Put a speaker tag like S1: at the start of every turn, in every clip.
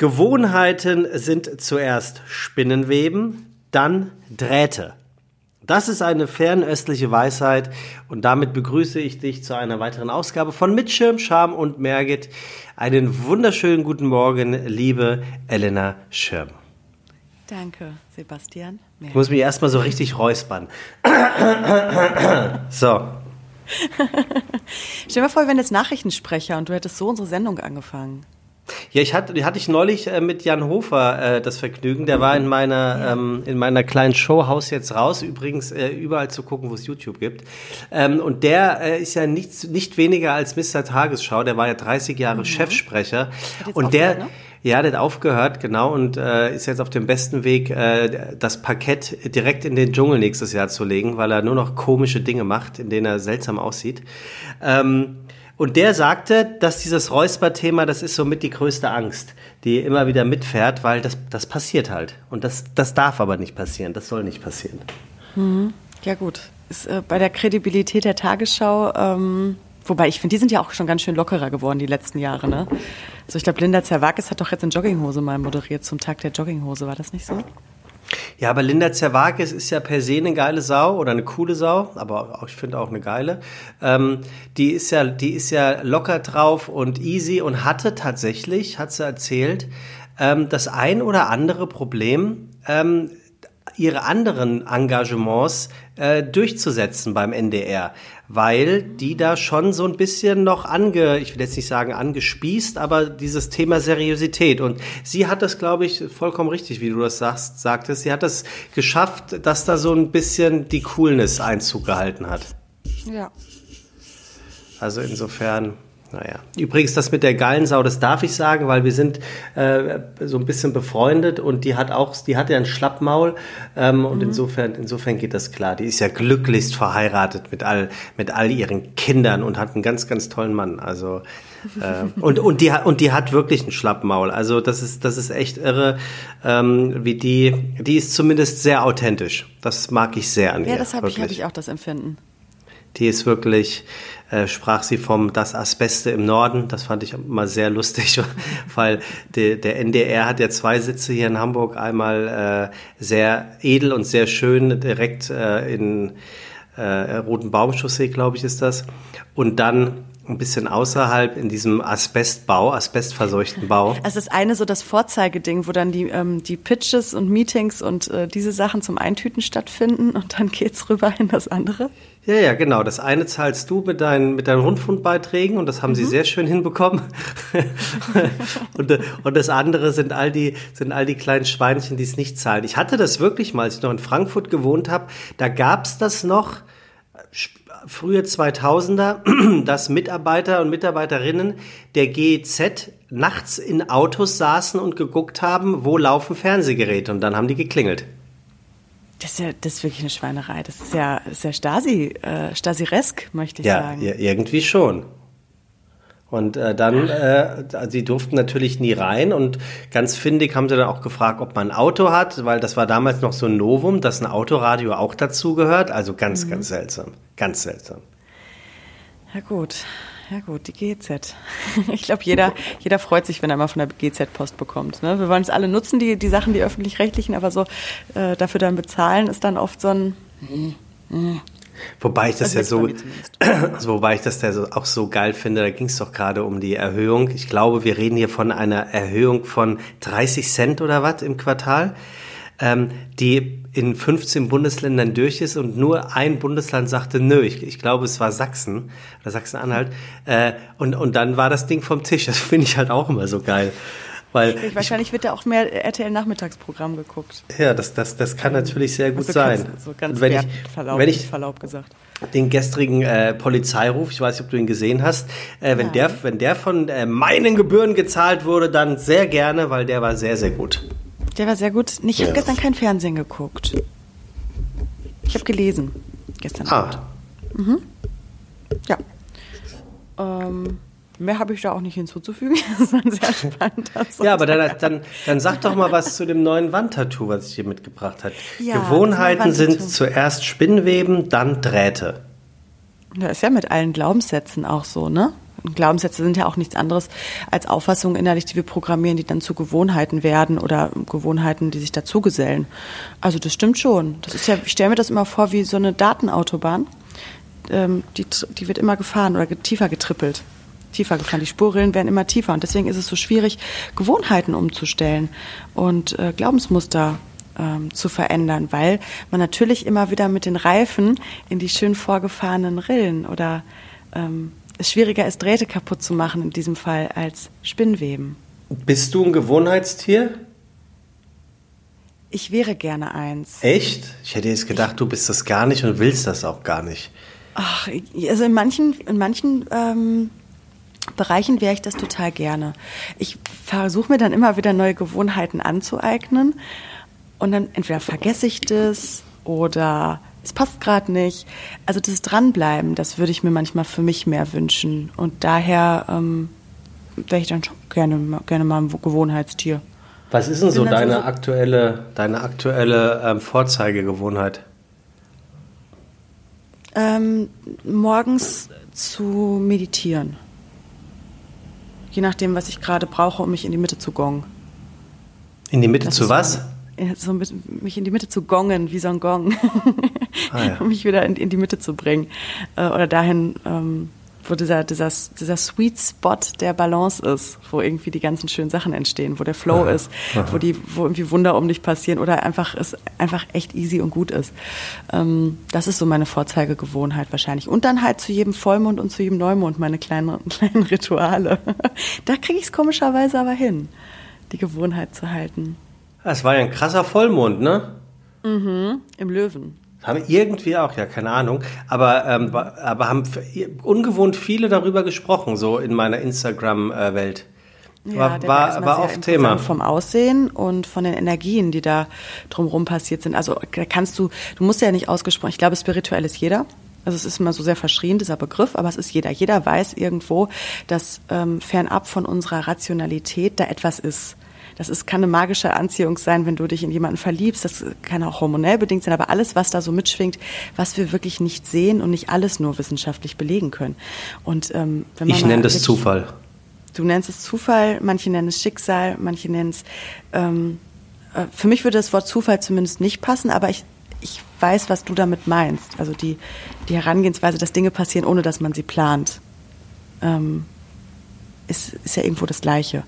S1: Gewohnheiten sind zuerst Spinnenweben, dann Drähte. Das ist eine fernöstliche Weisheit und damit begrüße ich dich zu einer weiteren Ausgabe von Mitschirm, Scham und Mergit. Einen wunderschönen guten Morgen, liebe Elena Schirm.
S2: Danke, Sebastian.
S1: Ich muss mich erstmal so richtig räuspern. so.
S2: Stell dir mal vor, wir wären jetzt Nachrichtensprecher und du hättest so unsere Sendung angefangen.
S1: Ja, ich hatte, hatte ich neulich äh, mit Jan Hofer äh, das Vergnügen. Der war in meiner, ähm, in meiner kleinen Show Haus jetzt raus. Übrigens äh, überall zu gucken, wo es YouTube gibt. Ähm, und der äh, ist ja nicht, nicht weniger als Mr. Tagesschau. Der war ja 30 Jahre mhm. Chefsprecher. Und der, ne? Ja, der hat aufgehört, genau, und äh, ist jetzt auf dem besten Weg, äh, das Parkett direkt in den Dschungel nächstes Jahr zu legen, weil er nur noch komische Dinge macht, in denen er seltsam aussieht. Ähm, und der sagte, dass dieses Räusper-Thema, das ist somit die größte Angst, die immer wieder mitfährt, weil das, das passiert halt. Und das, das darf aber nicht passieren, das soll nicht passieren.
S2: Mhm. Ja gut, ist äh, bei der Kredibilität der Tagesschau, ähm, wobei ich finde, die sind ja auch schon ganz schön lockerer geworden die letzten Jahre. Ne? Also ich glaube, Linda Zerwakis hat doch jetzt in Jogginghose mal moderiert zum Tag der Jogginghose, war das nicht so?
S1: Ja, aber Linda Zerwakis ist ja per se eine geile Sau oder eine coole Sau, aber auch, ich finde auch eine geile. Ähm, die ist ja, die ist ja locker drauf und easy und hatte tatsächlich, hat sie erzählt, ähm, das ein oder andere Problem, ähm, ihre anderen Engagements äh, durchzusetzen beim NDR, weil die da schon so ein bisschen noch ange, ich will jetzt nicht sagen angespießt, aber dieses Thema Seriosität und sie hat das, glaube ich, vollkommen richtig, wie du das sagst, sagtest, sie hat das geschafft, dass da so ein bisschen die Coolness Einzug gehalten hat.
S2: Ja.
S1: Also insofern naja. Übrigens, das mit der geilen Sau, das darf ich sagen, weil wir sind äh, so ein bisschen befreundet und die hat auch, die hat ja ein Schlappmaul ähm, und mhm. insofern, insofern geht das klar. Die ist ja glücklichst verheiratet mit all, mit all ihren Kindern und hat einen ganz, ganz tollen Mann. Also äh, und und die hat und die hat wirklich ein Schlappmaul. Also das ist das ist echt irre, ähm, wie die, die ist zumindest sehr authentisch. Das mag ich sehr an
S2: ja,
S1: ihr.
S2: Ja, das habe ich, hab ich auch das Empfinden.
S1: Die ist wirklich, äh, sprach sie vom Das Asbeste im Norden. Das fand ich mal sehr lustig, weil de, der NDR hat ja zwei Sitze hier in Hamburg. Einmal äh, sehr edel und sehr schön direkt äh, in äh, Roten Baumchaussee, glaube ich, ist das. Und dann ein bisschen außerhalb in diesem Asbestbau, asbestverseuchten Bau.
S2: Also das eine so das Vorzeigeding, wo dann die, ähm, die Pitches und Meetings und äh, diese Sachen zum Eintüten stattfinden und dann geht's rüber in das andere.
S1: Ja, ja, genau. Das eine zahlst du mit deinen, mit deinen Rundfunkbeiträgen und das haben mhm. sie sehr schön hinbekommen. und, und das andere sind all die, sind all die kleinen Schweinchen, die es nicht zahlen. Ich hatte das wirklich mal, als ich noch in Frankfurt gewohnt habe, da gab's das noch frühe 2000er, dass Mitarbeiter und Mitarbeiterinnen der GEZ nachts in Autos saßen und geguckt haben, wo laufen Fernsehgeräte und dann haben die geklingelt.
S2: Das ist ja das ist wirklich eine Schweinerei. Das ist ja, ist ja Stasi, äh, Stasi-resk, möchte ich
S1: ja,
S2: sagen.
S1: Ja, irgendwie schon. Und äh, dann, äh, sie durften natürlich nie rein und ganz findig haben sie dann auch gefragt, ob man ein Auto hat, weil das war damals noch so ein Novum, dass ein Autoradio auch dazugehört. Also ganz, mhm. ganz seltsam. Ganz seltsam.
S2: Ja gut, ja gut, die GZ. Ich glaube, jeder, jeder freut sich, wenn er mal von der GZ Post bekommt. Ne? Wir wollen es alle nutzen, die, die Sachen, die öffentlich-rechtlichen, aber so äh, dafür dann bezahlen, ist dann oft so ein... Mm,
S1: mm. Wobei ich das, das ja so, also wobei ich das ja so, auch so geil finde, da ging es doch gerade um die Erhöhung. Ich glaube, wir reden hier von einer Erhöhung von 30 Cent oder was im Quartal, ähm, die in 15 Bundesländern durch ist und nur ein Bundesland sagte, nö, ich, ich glaube, es war Sachsen oder Sachsen-Anhalt. Äh, und, und dann war das Ding vom Tisch. Das finde ich halt auch immer so geil. Weil
S2: Wahrscheinlich ich, wird ja auch mehr RTL-Nachmittagsprogramm geguckt.
S1: Ja, das, das, das kann natürlich sehr gut also sein.
S2: so ganz wenn ich, Verlaub, wenn ich Verlaub gesagt.
S1: Den gestrigen äh, Polizeiruf, ich weiß nicht, ob du ihn gesehen hast, äh, wenn, der, wenn der von äh, meinen Gebühren gezahlt wurde, dann sehr gerne, weil der war sehr, sehr gut.
S2: Der war sehr gut. Ich ja. habe gestern kein Fernsehen geguckt. Ich habe gelesen gestern ah. Abend. Mhm. Ja. Ähm, Mehr habe ich da auch nicht hinzuzufügen. Das war sehr spannend.
S1: ja, aber dann, dann, dann sag doch mal was zu dem neuen Wandtattoo, was ich hier mitgebracht habe. Ja, Gewohnheiten sind zuerst Spinnweben, dann Drähte.
S2: Das ist ja mit allen Glaubenssätzen auch so, ne? Glaubenssätze sind ja auch nichts anderes als Auffassungen innerlich, die wir programmieren, die dann zu Gewohnheiten werden oder Gewohnheiten, die sich dazugesellen. Also das stimmt schon. Das ist ja, ich stelle mir das immer vor wie so eine Datenautobahn. Ähm, die, die wird immer gefahren oder tiefer getrippelt tiefer gefahren. Die Spurrillen werden immer tiefer und deswegen ist es so schwierig, Gewohnheiten umzustellen und äh, Glaubensmuster ähm, zu verändern, weil man natürlich immer wieder mit den Reifen in die schön vorgefahrenen Rillen oder ähm, es schwieriger ist, Drähte kaputt zu machen in diesem Fall als Spinnweben.
S1: Bist du ein Gewohnheitstier?
S2: Ich wäre gerne eins.
S1: Echt? Ich hätte jetzt gedacht, du bist das gar nicht und willst das auch gar nicht.
S2: Ach, also in manchen, in manchen ähm, Bereichen wäre ich das total gerne. Ich versuche mir dann immer wieder neue Gewohnheiten anzueignen und dann entweder vergesse ich das oder es passt gerade nicht. Also das Dranbleiben, das würde ich mir manchmal für mich mehr wünschen. Und daher ähm, wäre ich dann schon gerne, gerne mal ein Gewohnheitstier.
S1: Was ist denn so deine so aktuelle, deine aktuelle ähm, Vorzeigegewohnheit?
S2: Ähm, morgens zu meditieren. Je nachdem, was ich gerade brauche, um mich in die Mitte zu gongen.
S1: In die Mitte das zu was?
S2: so mich in die Mitte zu gongen, wie so ein Gong, ah, ja. um mich wieder in, in, die Mitte zu bringen. Äh, oder dahin, ähm, wo dieser, dieser, dieser Sweet Spot der Balance ist, wo irgendwie die ganzen schönen Sachen entstehen, wo der Flow aha, ist, aha. wo die, wo irgendwie Wunder um dich passieren oder einfach es einfach echt easy und gut ist. Ähm, das ist so meine Vorzeigegewohnheit wahrscheinlich. Und dann halt zu jedem Vollmond und zu jedem Neumond meine kleinen, kleinen Rituale. da kriege ich es komischerweise aber hin, die Gewohnheit zu halten.
S1: Es war ja ein krasser Vollmond, ne?
S2: Mhm, im Löwen.
S1: Haben irgendwie auch, ja, keine Ahnung. Aber, ähm, aber haben ungewohnt viele darüber gesprochen, so in meiner Instagram-Welt.
S2: Ja, war, war, war oft Thema. Vom Aussehen und von den Energien, die da drumherum passiert sind. Also da kannst du, du musst ja nicht ausgesprochen, ich glaube, spirituell ist jeder. Also es ist immer so sehr verschrien, dieser Begriff, aber es ist jeder. Jeder weiß irgendwo, dass ähm, fernab von unserer Rationalität da etwas ist. Das ist, kann eine magische Anziehung sein, wenn du dich in jemanden verliebst. Das kann auch hormonell bedingt sein, aber alles, was da so mitschwingt, was wir wirklich nicht sehen und nicht alles nur wissenschaftlich belegen können. Und,
S1: ähm, wenn man ich nenne das Zufall.
S2: Du nennst es Zufall, manche nennen es Schicksal, manche nennen es. Ähm, äh, für mich würde das Wort Zufall zumindest nicht passen, aber ich, ich weiß, was du damit meinst. Also die, die Herangehensweise, dass Dinge passieren, ohne dass man sie plant, ähm, ist, ist ja irgendwo das Gleiche.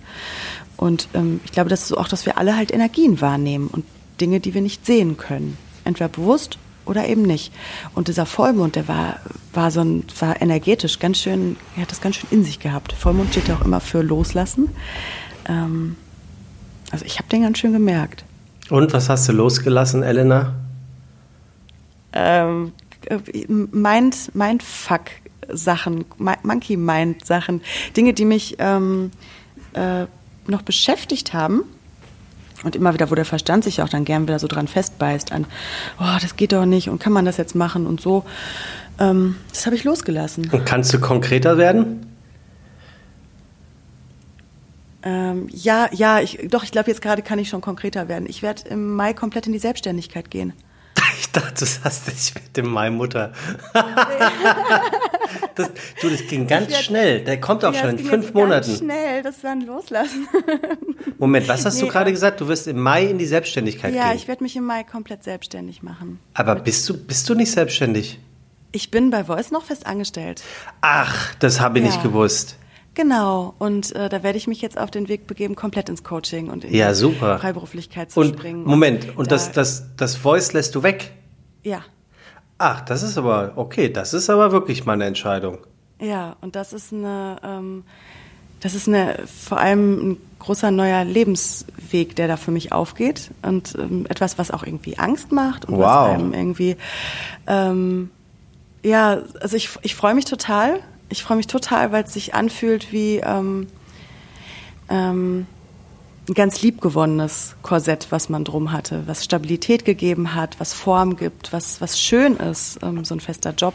S2: Und ähm, ich glaube, das ist auch, dass wir alle halt Energien wahrnehmen und Dinge, die wir nicht sehen können. Entweder bewusst oder eben nicht. Und dieser Vollmond, der war, war so ein, war energetisch ganz schön, er hat das ganz schön in sich gehabt. Vollmond steht ja auch immer für Loslassen. Ähm, also ich habe den ganz schön gemerkt.
S1: Und was hast du losgelassen, Elena?
S2: Ähm, Mind, Mindfuck Sachen, Monkey Mind Sachen, Dinge, die mich ähm, äh, noch beschäftigt haben, und immer wieder, wo der Verstand sich auch dann gern wieder so dran festbeißt an, oh, das geht doch nicht und kann man das jetzt machen und so. Ähm, das habe ich losgelassen.
S1: Und kannst du konkreter werden?
S2: Ähm, ja, ja, ich, doch, ich glaube, jetzt gerade kann ich schon konkreter werden. Ich werde im Mai komplett in die Selbstständigkeit gehen.
S1: Ich dachte, du sagst, ich werde im Mai Mutter. das, du, das ging ganz schnell. Der kommt auch ja, schon in fünf Monaten. Ganz
S2: schnell, das war ein Loslassen.
S1: Moment, was hast nee, du gerade gesagt? Du wirst im Mai in die Selbstständigkeit
S2: ja,
S1: gehen.
S2: Ja, ich werde mich im Mai komplett selbstständig machen.
S1: Aber bist du, bist du nicht selbstständig?
S2: Ich bin bei Voice noch fest angestellt.
S1: Ach, das habe ich ja. nicht gewusst.
S2: Genau, und äh, da werde ich mich jetzt auf den Weg begeben, komplett ins Coaching und in
S1: ja, super.
S2: die Freiberuflichkeit zu
S1: und,
S2: springen.
S1: Moment, und, und da, das, das, das Voice lässt du weg?
S2: Ja.
S1: Ach, das ist aber, okay, das ist aber wirklich meine Entscheidung.
S2: Ja, und das ist eine, ähm, das ist eine, vor allem ein großer neuer Lebensweg, der da für mich aufgeht und ähm, etwas, was auch irgendwie Angst macht und
S1: wow.
S2: was einem irgendwie, ähm, ja, also ich, ich freue mich total ich freue mich total, weil es sich anfühlt wie ähm, ähm, ein ganz liebgewonnenes Korsett, was man drum hatte, was Stabilität gegeben hat, was Form gibt, was, was schön ist, ähm, so ein fester Job.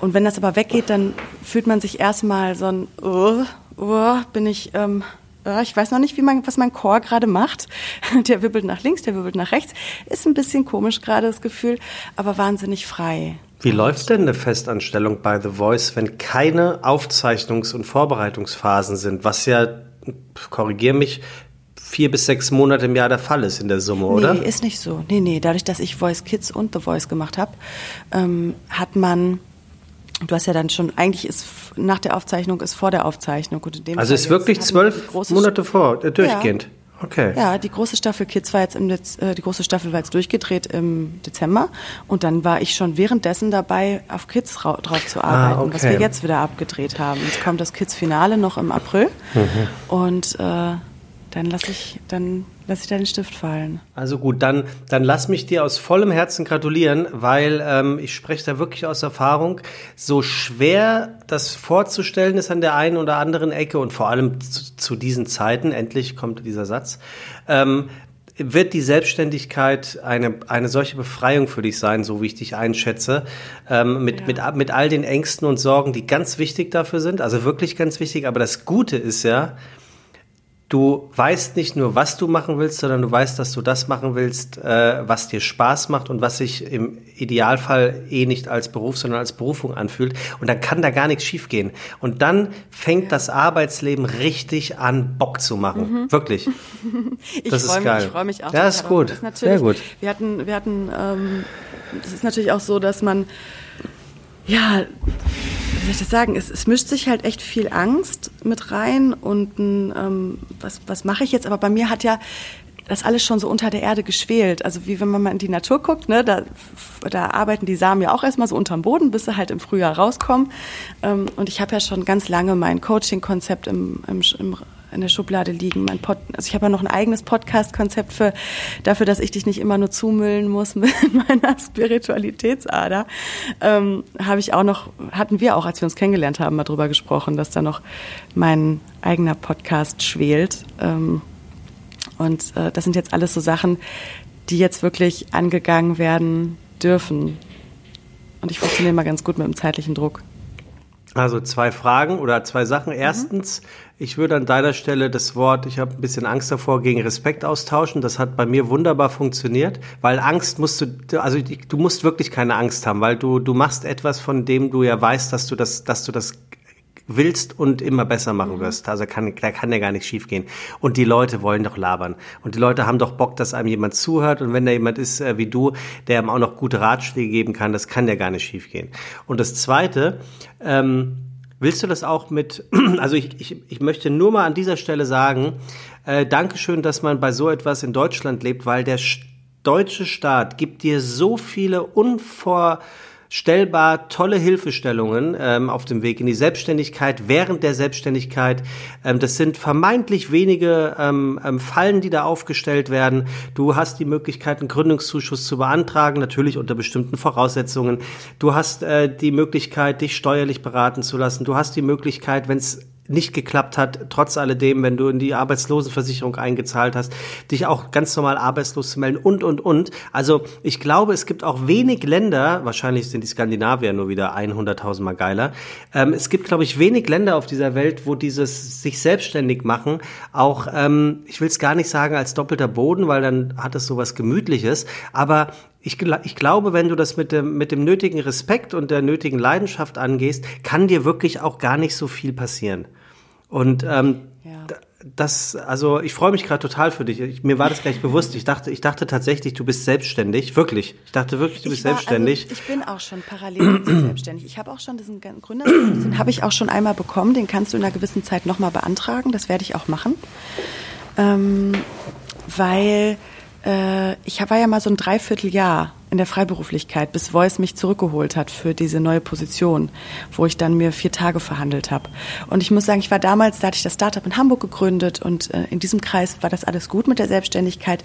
S2: Und wenn das aber weggeht, dann fühlt man sich erstmal so ein, oh, oh, bin ich, ähm, oh, ich weiß noch nicht, wie man, was mein Chor gerade macht. Der wibbelt nach links, der wibbelt nach rechts. Ist ein bisschen komisch gerade das Gefühl, aber wahnsinnig frei.
S1: Wie läuft denn eine Festanstellung bei The Voice, wenn keine Aufzeichnungs- und Vorbereitungsphasen sind, was ja, korrigier mich, vier bis sechs Monate im Jahr der Fall ist in der Summe, oder?
S2: Nee, ist nicht so. Nee, nee, dadurch, dass ich Voice Kids und The Voice gemacht habe, ähm, hat man Du hast ja dann schon, eigentlich ist nach der Aufzeichnung ist vor der Aufzeichnung. Und
S1: in dem also Fall ist wirklich zwölf Monate vor, äh, durchgehend. Ja. Okay.
S2: Ja, die große Staffel Kids war jetzt im Dez äh, die große Staffel war jetzt durchgedreht im Dezember und dann war ich schon währenddessen dabei, auf Kids drauf zu ah, arbeiten, ah, okay. was wir jetzt wieder abgedreht haben. Jetzt kommt das Kids Finale noch im April mhm. und äh, dann lasse ich, dann lass ich deinen Stift fallen.
S1: Also gut, dann, dann lass mich dir aus vollem Herzen gratulieren, weil ähm, ich spreche da wirklich aus Erfahrung. So schwer das vorzustellen ist an der einen oder anderen Ecke und vor allem zu, zu diesen Zeiten, endlich kommt dieser Satz, ähm, wird die Selbstständigkeit eine, eine solche Befreiung für dich sein, so wie ich dich einschätze, ähm, mit, ja. mit, mit all den Ängsten und Sorgen, die ganz wichtig dafür sind, also wirklich ganz wichtig. Aber das Gute ist ja, du weißt nicht nur, was du machen willst, sondern du weißt, dass du das machen willst, äh, was dir Spaß macht und was sich im Idealfall eh nicht als Beruf, sondern als Berufung anfühlt. Und dann kann da gar nichts schiefgehen. Und dann fängt das Arbeitsleben richtig an, Bock zu machen. Mhm. Wirklich.
S2: ich das geil. Mich, ich freue mich auch.
S1: Ja, ist gut.
S2: Ist Sehr gut. Wir hatten, wir hatten, ähm, das ist natürlich auch so, dass man, ja, soll ich das sagen? Es, es, mischt sich halt echt viel Angst mit rein und ähm, was, was mache ich jetzt? Aber bei mir hat ja das alles schon so unter der Erde geschwelt. Also wie wenn man mal in die Natur guckt, ne, da, da arbeiten die Samen ja auch erstmal so unterm Boden, bis sie halt im Frühjahr rauskommen. Ähm, und ich habe ja schon ganz lange mein Coaching-Konzept im, im, im in der Schublade liegen. Mein Pod, also ich habe ja noch ein eigenes Podcast-Konzept für dafür, dass ich dich nicht immer nur zumüllen muss mit meiner Spiritualitätsader. Ähm, habe ich auch noch, hatten wir auch, als wir uns kennengelernt haben, mal drüber gesprochen, dass da noch mein eigener Podcast schwelt. Ähm, und äh, das sind jetzt alles so Sachen, die jetzt wirklich angegangen werden dürfen. Und ich funktioniere mal ganz gut mit dem zeitlichen Druck.
S1: Also zwei Fragen oder zwei Sachen. Mhm. Erstens, mhm. ich würde an deiner Stelle das Wort, ich habe ein bisschen Angst davor, gegen Respekt austauschen. Das hat bei mir wunderbar funktioniert, weil Angst musst du, also du musst wirklich keine Angst haben, weil du, du machst etwas, von dem du ja weißt, dass du das, dass du das willst und immer besser machen mhm. wirst. Also kann, da kann ja gar nicht schiefgehen. Und die Leute wollen doch labern. Und die Leute haben doch Bock, dass einem jemand zuhört. Und wenn da jemand ist äh, wie du, der ihm auch noch gute Ratschläge geben kann, das kann ja gar nicht schiefgehen. Und das Zweite, ähm, willst du das auch mit, also ich, ich, ich möchte nur mal an dieser Stelle sagen, äh, Dankeschön, dass man bei so etwas in Deutschland lebt, weil der deutsche Staat gibt dir so viele unvor stellbar tolle Hilfestellungen ähm, auf dem Weg in die Selbstständigkeit, während der Selbstständigkeit. Ähm, das sind vermeintlich wenige ähm, ähm, Fallen, die da aufgestellt werden. Du hast die Möglichkeit, einen Gründungszuschuss zu beantragen, natürlich unter bestimmten Voraussetzungen. Du hast äh, die Möglichkeit, dich steuerlich beraten zu lassen. Du hast die Möglichkeit, wenn es nicht geklappt hat, trotz alledem, wenn du in die Arbeitslosenversicherung eingezahlt hast, dich auch ganz normal arbeitslos zu melden und, und, und. Also ich glaube, es gibt auch wenig Länder, wahrscheinlich sind die Skandinavier nur wieder 100.000 Mal geiler, ähm, es gibt, glaube ich, wenig Länder auf dieser Welt, wo dieses sich selbstständig machen auch, ähm, ich will es gar nicht sagen als doppelter Boden, weil dann hat es sowas Gemütliches, aber ich, ich, glaube, wenn du das mit dem, mit dem nötigen Respekt und der nötigen Leidenschaft angehst, kann dir wirklich auch gar nicht so viel passieren. Und ähm, ja. das, also ich freue mich gerade total für dich. Ich, mir war das gleich bewusst. Ich dachte, ich dachte tatsächlich, du bist selbstständig, wirklich. Ich dachte wirklich, du bist war, selbstständig.
S2: Also ich bin auch schon parallel selbstständig. Ich habe auch schon diesen Gründer, den habe ich auch schon einmal bekommen. Den kannst du in einer gewissen Zeit nochmal beantragen. Das werde ich auch machen, ähm, weil äh, ich war ja mal so ein Dreivierteljahr in der Freiberuflichkeit, bis Voice mich zurückgeholt hat für diese neue Position, wo ich dann mir vier Tage verhandelt habe. Und ich muss sagen, ich war damals, da hatte ich das Startup in Hamburg gegründet und äh, in diesem Kreis war das alles gut mit der Selbstständigkeit.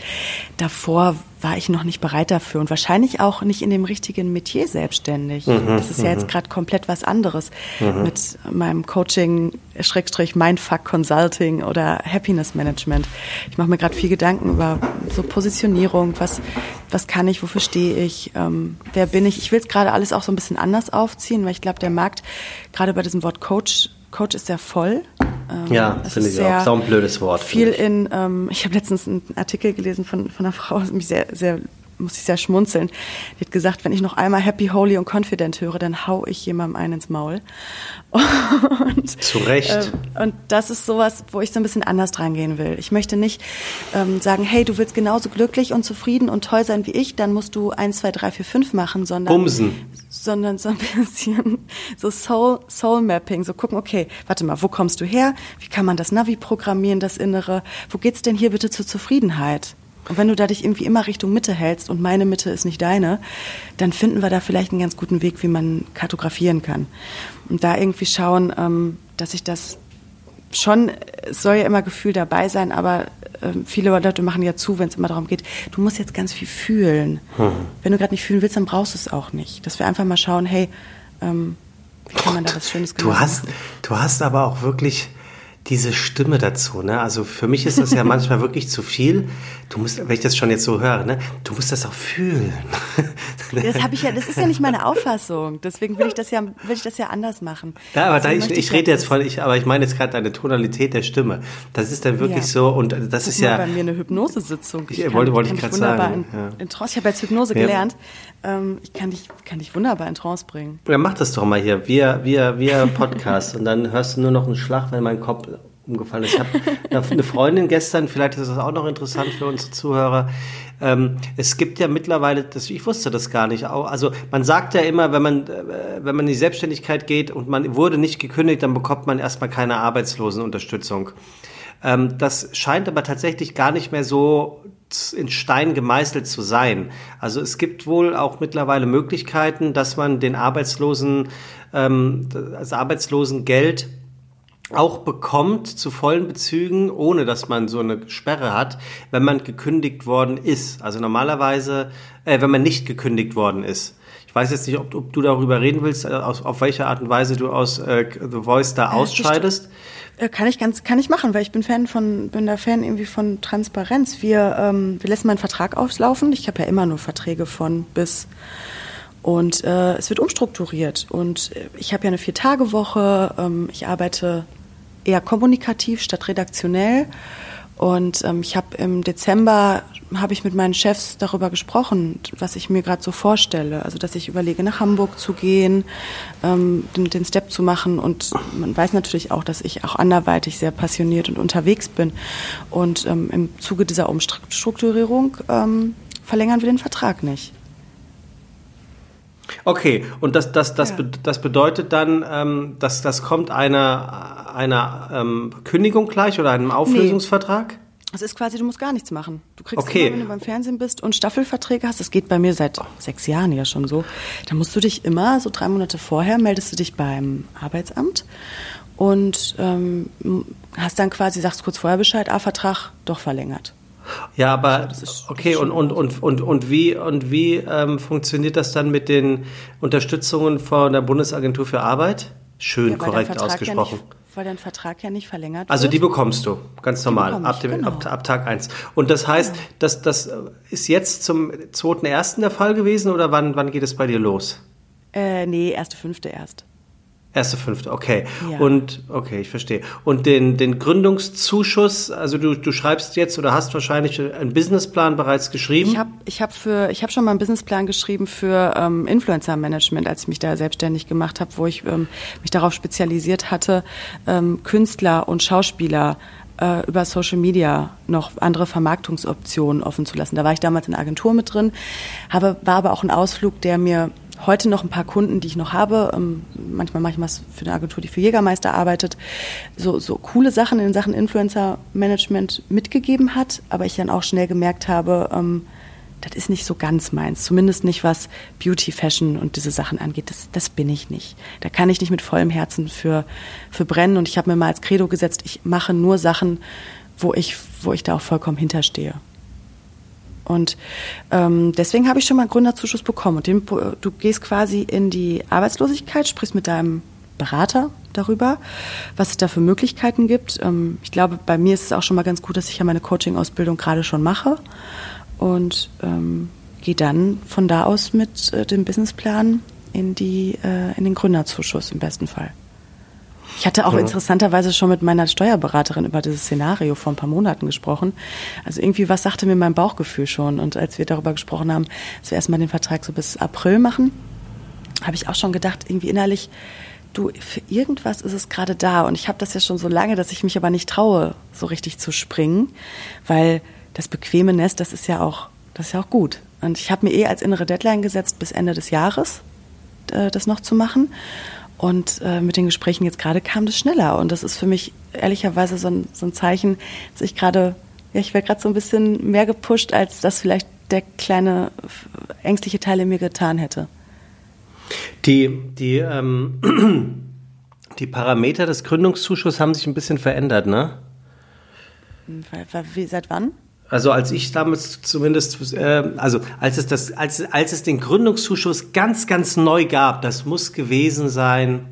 S2: Davor war ich noch nicht bereit dafür und wahrscheinlich auch nicht in dem richtigen Metier selbstständig. Mhm, das ist ja jetzt mhm. gerade komplett was anderes mhm. mit meinem Coaching, Schrägstrich Mindfuck Consulting oder Happiness Management. Ich mache mir gerade viel Gedanken über so Positionierung, was, was kann ich, wofür stehe ich, ähm, wer bin ich. Ich will es gerade alles auch so ein bisschen anders aufziehen, weil ich glaube, der Markt, gerade bei diesem Wort Coach, Coach ist sehr voll.
S1: Ähm, ja, finde ich auch. So ein blödes Wort.
S2: Viel in, ähm, ich habe letztens einen Artikel gelesen von, von einer Frau, die mich sehr, sehr muss ich sehr schmunzeln. Die hat gesagt, wenn ich noch einmal Happy, Holy und Confident höre, dann hau ich jemandem einen ins Maul.
S1: Und, Zu Recht.
S2: Äh, und das ist sowas, wo ich so ein bisschen anders dran gehen will. Ich möchte nicht ähm, sagen, hey, du willst genauso glücklich und zufrieden und toll sein wie ich, dann musst du eins, zwei, drei, vier, fünf machen, sondern
S1: Bumsen.
S2: sondern so ein bisschen so Soul Soul Mapping, so gucken, okay, warte mal, wo kommst du her? Wie kann man das Navi programmieren, das Innere? Wo geht's denn hier bitte zur Zufriedenheit? Und wenn du da dich irgendwie immer Richtung Mitte hältst und meine Mitte ist nicht deine, dann finden wir da vielleicht einen ganz guten Weg, wie man kartografieren kann. Und da irgendwie schauen, ähm, dass ich das schon, es soll ja immer Gefühl dabei sein, aber äh, viele Leute machen ja zu, wenn es immer darum geht, du musst jetzt ganz viel fühlen. Hm. Wenn du gerade nicht fühlen willst, dann brauchst du es auch nicht. Dass wir einfach mal schauen, hey, ähm, wie kann man da was Schönes
S1: du hast, machen? Du hast aber auch wirklich diese Stimme dazu, ne? Also für mich ist das ja manchmal wirklich zu viel. Du musst, wenn ich das schon jetzt so höre, ne? Du musst das auch fühlen.
S2: Das habe ich ja, das ist ja nicht meine Auffassung. Deswegen will ich das ja, will ich das ja anders machen.
S1: Ja, aber da ich, ich, ich rede jetzt von, ich, aber ich meine jetzt gerade deine Tonalität der Stimme. Das ist dann wirklich ja. so und das, das ist ja.
S2: bei mir eine Hypnosesitzung.
S1: Ich, ich wollte, wollte ich gerade sagen.
S2: In, ja. in Trance. Ich habe jetzt Hypnose ja. gelernt. Ähm, ich kann dich, kann dich wunderbar in Trance bringen.
S1: Ja, mach das doch mal hier, via, via, via Podcast und dann hörst du nur noch einen Schlag, wenn mein Kopf umgefallen ist. Ich habe eine Freundin gestern, vielleicht ist das auch noch interessant für unsere Zuhörer. Ähm, es gibt ja mittlerweile, das, ich wusste das gar nicht, also man sagt ja immer, wenn man, äh, wenn man in die Selbstständigkeit geht und man wurde nicht gekündigt, dann bekommt man erstmal keine Arbeitslosenunterstützung. Ähm, das scheint aber tatsächlich gar nicht mehr so in Stein gemeißelt zu sein. Also es gibt wohl auch mittlerweile Möglichkeiten, dass man den Arbeitslosen, ähm, das Arbeitslosengeld auch bekommt zu vollen Bezügen, ohne dass man so eine Sperre hat, wenn man gekündigt worden ist. Also normalerweise, äh, wenn man nicht gekündigt worden ist. Ich weiß jetzt nicht, ob, ob du darüber reden willst, äh, aus, auf welche Art und Weise du aus äh, The Voice da ausscheidest.
S2: Äh, kann ich ganz, kann ich machen, weil ich bin Fan von, bin da Fan irgendwie von Transparenz. Wir, ähm, wir lassen meinen Vertrag auslaufen. Ich habe ja immer nur Verträge von bis und äh, es wird umstrukturiert. Und äh, ich habe ja eine Vier-Tage-Woche. Ähm, ich arbeite eher kommunikativ statt redaktionell. Und ähm, ich habe im Dezember habe ich mit meinen Chefs darüber gesprochen, was ich mir gerade so vorstelle. Also dass ich überlege, nach Hamburg zu gehen, ähm, den, den Step zu machen. Und man weiß natürlich auch, dass ich auch anderweitig sehr passioniert und unterwegs bin. Und ähm, im Zuge dieser Umstrukturierung ähm, verlängern wir den Vertrag nicht.
S1: Okay, und das, das, das, ja. das bedeutet dann, ähm, dass das kommt einer, einer ähm, Kündigung gleich oder einem Auflösungsvertrag? Nee.
S2: Es ist quasi, du musst gar nichts machen. Du kriegst okay. immer, wenn du beim Fernsehen bist und Staffelverträge hast, das geht bei mir seit sechs Jahren ja schon so, dann musst du dich immer, so drei Monate vorher, meldest du dich beim Arbeitsamt und ähm, hast dann quasi, sagst kurz vorher Bescheid, ah, Vertrag doch verlängert.
S1: Ja, aber ist, okay, und, und, und, und, und wie, und wie ähm, funktioniert das dann mit den Unterstützungen von der Bundesagentur für Arbeit? Schön ja, korrekt ausgesprochen.
S2: Ja nicht, weil dein Vertrag ja nicht verlängert
S1: also wird. Also die bekommst du, ganz normal, ab, dem, genau. ab, ab, Tag 1. Und das heißt, ja. das, das ist jetzt zum 2.1. der Fall gewesen oder wann, wann geht es bei dir los?
S2: Äh, nee, 1.5. erst.
S1: Erste fünfte, okay. Ja. Und okay, ich verstehe. Und den, den Gründungszuschuss, also du, du schreibst jetzt oder hast wahrscheinlich einen Businessplan bereits geschrieben?
S2: Ich habe ich hab für ich habe schon mal einen Businessplan geschrieben für ähm, Influencer Management, als ich mich da selbstständig gemacht habe, wo ich ähm, mich darauf spezialisiert hatte, ähm, Künstler und Schauspieler äh, über Social Media noch andere Vermarktungsoptionen offen zu lassen. Da war ich damals in der Agentur mit drin, habe, war aber auch ein Ausflug, der mir heute noch ein paar Kunden, die ich noch habe. Ähm, manchmal mache ich was für eine Agentur, die für Jägermeister arbeitet. So, so coole Sachen in Sachen Influencer-Management mitgegeben hat, aber ich dann auch schnell gemerkt habe, ähm, das ist nicht so ganz meins. Zumindest nicht, was Beauty, Fashion und diese Sachen angeht. Das, das bin ich nicht. Da kann ich nicht mit vollem Herzen für, für brennen. Und ich habe mir mal als Credo gesetzt, ich mache nur Sachen, wo ich, wo ich da auch vollkommen hinterstehe. Und ähm, deswegen habe ich schon mal einen Gründerzuschuss bekommen. Und den, du gehst quasi in die Arbeitslosigkeit, sprichst mit deinem Berater darüber, was es da für Möglichkeiten gibt. Ähm, ich glaube, bei mir ist es auch schon mal ganz gut, dass ich ja meine Coaching-Ausbildung gerade schon mache und ähm, gehe dann von da aus mit äh, dem Businessplan in, die, äh, in den Gründerzuschuss im besten Fall. Ich hatte auch ja. interessanterweise schon mit meiner Steuerberaterin über dieses Szenario vor ein paar Monaten gesprochen. Also irgendwie was sagte mir mein Bauchgefühl schon. Und als wir darüber gesprochen haben, dass wir erstmal den Vertrag so bis April machen, habe ich auch schon gedacht, irgendwie innerlich, du, für irgendwas ist es gerade da. Und ich habe das ja schon so lange, dass ich mich aber nicht traue, so richtig zu springen, weil das bequeme Nest, das ist ja auch, das ist ja auch gut. Und ich habe mir eh als innere Deadline gesetzt, bis Ende des Jahres äh, das noch zu machen. Und äh, mit den Gesprächen jetzt gerade kam das schneller. Und das ist für mich ehrlicherweise so ein, so ein Zeichen, dass ich gerade, ja, ich werde gerade so ein bisschen mehr gepusht, als das vielleicht der kleine ängstliche Teil in mir getan hätte.
S1: Die, die, ähm, die Parameter des Gründungszuschusses haben sich ein bisschen verändert, ne?
S2: Wie, seit wann?
S1: Also als ich damals zumindest, äh, also als es das, als, als es den Gründungszuschuss ganz, ganz neu gab, das muss gewesen sein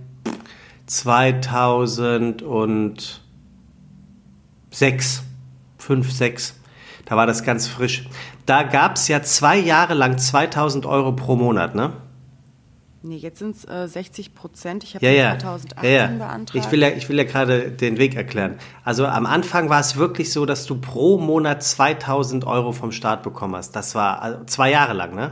S1: 2006, 5, 6. Da war das ganz frisch. Da gab es ja zwei Jahre lang 2000 Euro pro Monat, ne?
S2: Nee, jetzt sind es äh, 60 Prozent. Ich
S1: habe ja, ja. 2018 ja, ja. beantragt. Ich will ja, ich will ja gerade den Weg erklären. Also am Anfang war es wirklich so, dass du pro Monat 2000 Euro vom Staat bekommen hast. Das war also zwei Jahre lang, ne?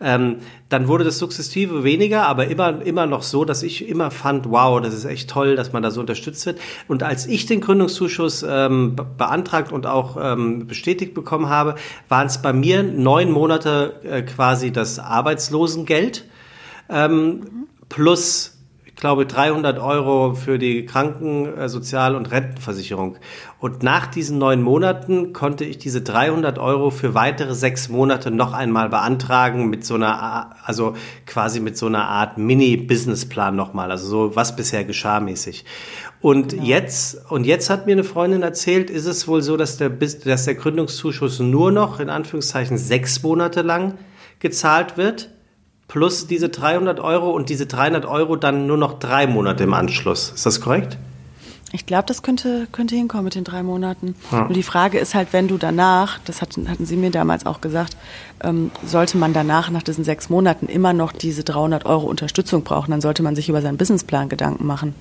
S1: Ähm, dann wurde das sukzessive weniger, aber immer, immer noch so, dass ich immer fand, wow, das ist echt toll, dass man da so unterstützt wird. Und als ich den Gründungszuschuss ähm, beantragt und auch ähm, bestätigt bekommen habe, waren es bei mir neun Monate äh, quasi das Arbeitslosengeld ähm, plus ich glaube, 300 Euro für die Kranken-, äh, Sozial- und Rentenversicherung. Und nach diesen neun Monaten konnte ich diese 300 Euro für weitere sechs Monate noch einmal beantragen mit so einer, also quasi mit so einer Art Mini-Businessplan nochmal, also so was bisher geschah mäßig. Und genau. jetzt, und jetzt hat mir eine Freundin erzählt, ist es wohl so, dass der, dass der Gründungszuschuss nur noch in Anführungszeichen sechs Monate lang gezahlt wird plus diese 300 Euro und diese 300 Euro dann nur noch drei Monate im Anschluss. Ist das korrekt?
S2: Ich glaube, das könnte, könnte hinkommen mit den drei Monaten. Ja. Nur die Frage ist halt, wenn du danach, das hatten, hatten Sie mir damals auch gesagt, ähm, sollte man danach, nach diesen sechs Monaten, immer noch diese 300 Euro Unterstützung brauchen, dann sollte man sich über seinen Businessplan Gedanken machen.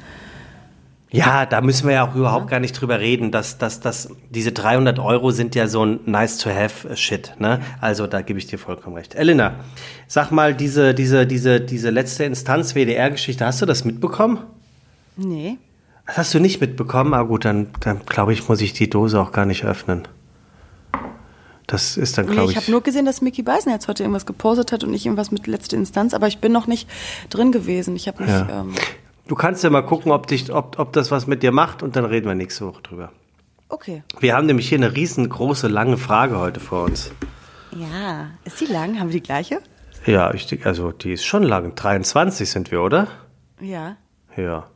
S1: Ja, da müssen wir ja auch überhaupt ja. gar nicht drüber reden, dass, dass, dass diese 300 Euro sind ja so ein nice-to-have-Shit. Ne? Also da gebe ich dir vollkommen recht. Elena, sag mal, diese, diese, diese, diese letzte Instanz WDR-Geschichte, hast du das mitbekommen?
S2: Nee.
S1: Das hast du nicht mitbekommen? Ah gut, dann, dann glaube ich, muss ich die Dose auch gar nicht öffnen. Das ist dann, glaube nee,
S2: ich. Ich habe nur gesehen, dass Mickey Beisen jetzt heute irgendwas gepostet hat und nicht irgendwas mit letzte Instanz, aber ich bin noch nicht drin gewesen. Ich habe mich. Ja. Ähm
S1: Du kannst ja mal gucken, ob, dich, ob, ob das was mit dir macht und dann reden wir nächste Woche drüber.
S2: Okay.
S1: Wir haben nämlich hier eine riesengroße, lange Frage heute vor uns.
S2: Ja, ist die lang? Haben wir die gleiche?
S1: Ja, ich, also die ist schon lang. 23 sind wir, oder?
S2: Ja.
S1: Ja.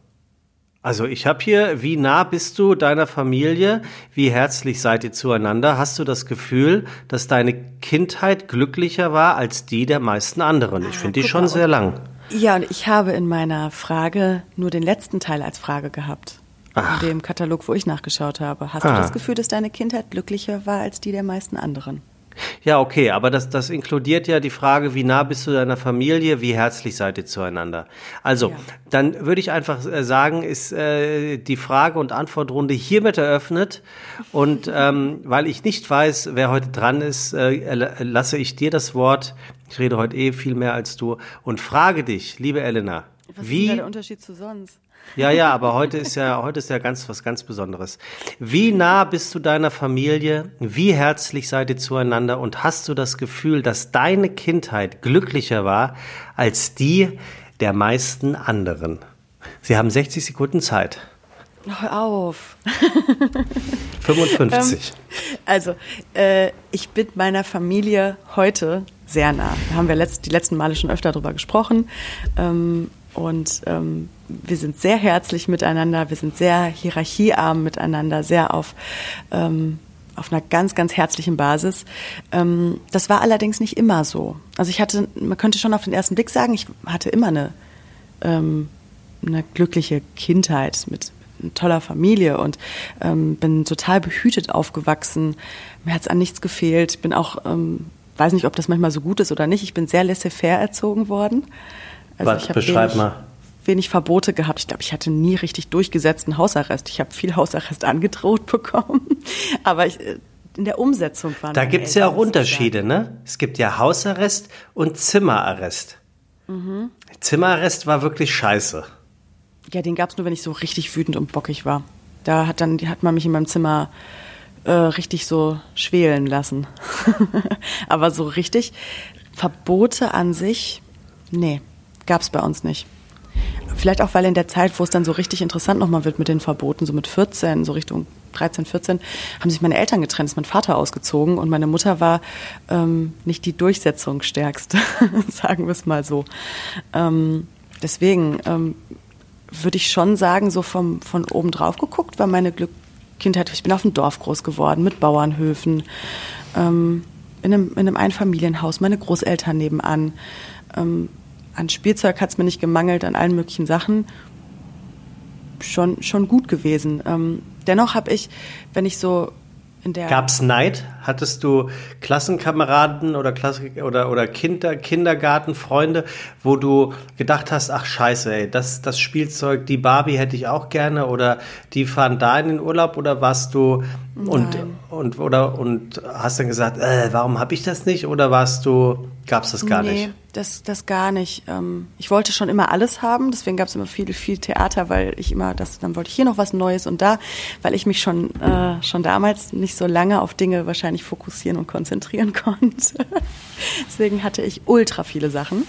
S1: Also ich habe hier, wie nah bist du deiner Familie? Wie herzlich seid ihr zueinander? Hast du das Gefühl, dass deine Kindheit glücklicher war als die der meisten anderen? Ich ah, finde die schon sehr lang.
S2: Ja, und ich habe in meiner Frage nur den letzten Teil als Frage gehabt. Ach. In dem Katalog, wo ich nachgeschaut habe. Hast ah. du das Gefühl, dass deine Kindheit glücklicher war als die der meisten anderen?
S1: Ja, okay, aber das, das inkludiert ja die Frage, wie nah bist du deiner Familie, wie herzlich seid ihr zueinander. Also, ja. dann würde ich einfach äh, sagen, ist äh, die Frage- und Antwortrunde hiermit eröffnet. Und ähm, weil ich nicht weiß, wer heute dran ist, äh, lasse ich dir das Wort. Ich rede heute eh viel mehr als du und frage dich, liebe Elena.
S2: Was wie, ist der Unterschied zu sonst?
S1: Ja, ja, aber heute ist ja, heute ist ja ganz, was ganz Besonderes. Wie nah bist du deiner Familie? Wie herzlich seid ihr zueinander? Und hast du das Gefühl, dass deine Kindheit glücklicher war als die der meisten anderen? Sie haben 60 Sekunden Zeit.
S2: Hör auf.
S1: 55.
S2: Ähm, also, äh, ich bin meiner Familie heute sehr nah. Da haben wir letzt, die letzten Male schon öfter darüber gesprochen. Ähm, und ähm, wir sind sehr herzlich miteinander, wir sind sehr hierarchiearm miteinander, sehr auf, ähm, auf einer ganz, ganz herzlichen Basis. Ähm, das war allerdings nicht immer so. Also ich hatte, man könnte schon auf den ersten Blick sagen, ich hatte immer eine, ähm, eine glückliche Kindheit mit, mit toller Familie und ähm, bin total behütet aufgewachsen. Mir hat es an nichts gefehlt. Bin auch ähm, weiß nicht, ob das manchmal so gut ist oder nicht. Ich bin sehr laissez-faire erzogen worden.
S1: Also Was, beschreib mal.
S2: wenig Verbote gehabt. Ich glaube, ich hatte nie richtig durchgesetzten Hausarrest. Ich habe viel Hausarrest angedroht bekommen, aber ich, äh, in der Umsetzung waren.
S1: Da gibt es ja auch Unterschiede, ne? Es gibt ja Hausarrest und Zimmerarrest. Mhm. Zimmerarrest war wirklich scheiße.
S2: Ja, den gab es nur, wenn ich so richtig wütend und bockig war. Da hat dann hat man mich in meinem Zimmer äh, richtig so schwelen lassen. Aber so richtig Verbote an sich, nee, gab es bei uns nicht. Vielleicht auch, weil in der Zeit, wo es dann so richtig interessant nochmal wird mit den Verboten, so mit 14, so Richtung 13, 14, haben sich meine Eltern getrennt, ist mein Vater ausgezogen und meine Mutter war ähm, nicht die Durchsetzungsstärkste, sagen wir es mal so. Ähm, deswegen ähm, würde ich schon sagen, so vom, von oben drauf geguckt, war meine Glück Kindheit, ich bin auf dem Dorf groß geworden, mit Bauernhöfen, ähm, in, einem, in einem Einfamilienhaus, meine Großeltern nebenan. An Spielzeug hat es mir nicht gemangelt, an allen möglichen Sachen. Schon, schon gut gewesen. Ähm, dennoch habe ich, wenn ich so in der.
S1: Gab's Neid? Hattest du Klassenkameraden oder Klasse oder oder Kinder, Kindergartenfreunde, wo du gedacht hast, ach Scheiße, ey, das das Spielzeug, die Barbie hätte ich auch gerne oder die fahren da in den Urlaub oder warst du und Nein. und oder und hast dann gesagt, äh, warum habe ich das nicht oder warst du gab's das gar nee, nicht?
S2: das das gar nicht. Ähm, ich wollte schon immer alles haben, deswegen gab's immer viel viel Theater, weil ich immer das dann wollte ich hier noch was Neues und da, weil ich mich schon äh, schon damals nicht so lange auf Dinge wahrscheinlich nicht fokussieren und konzentrieren konnte. Deswegen hatte ich ultra viele Sachen.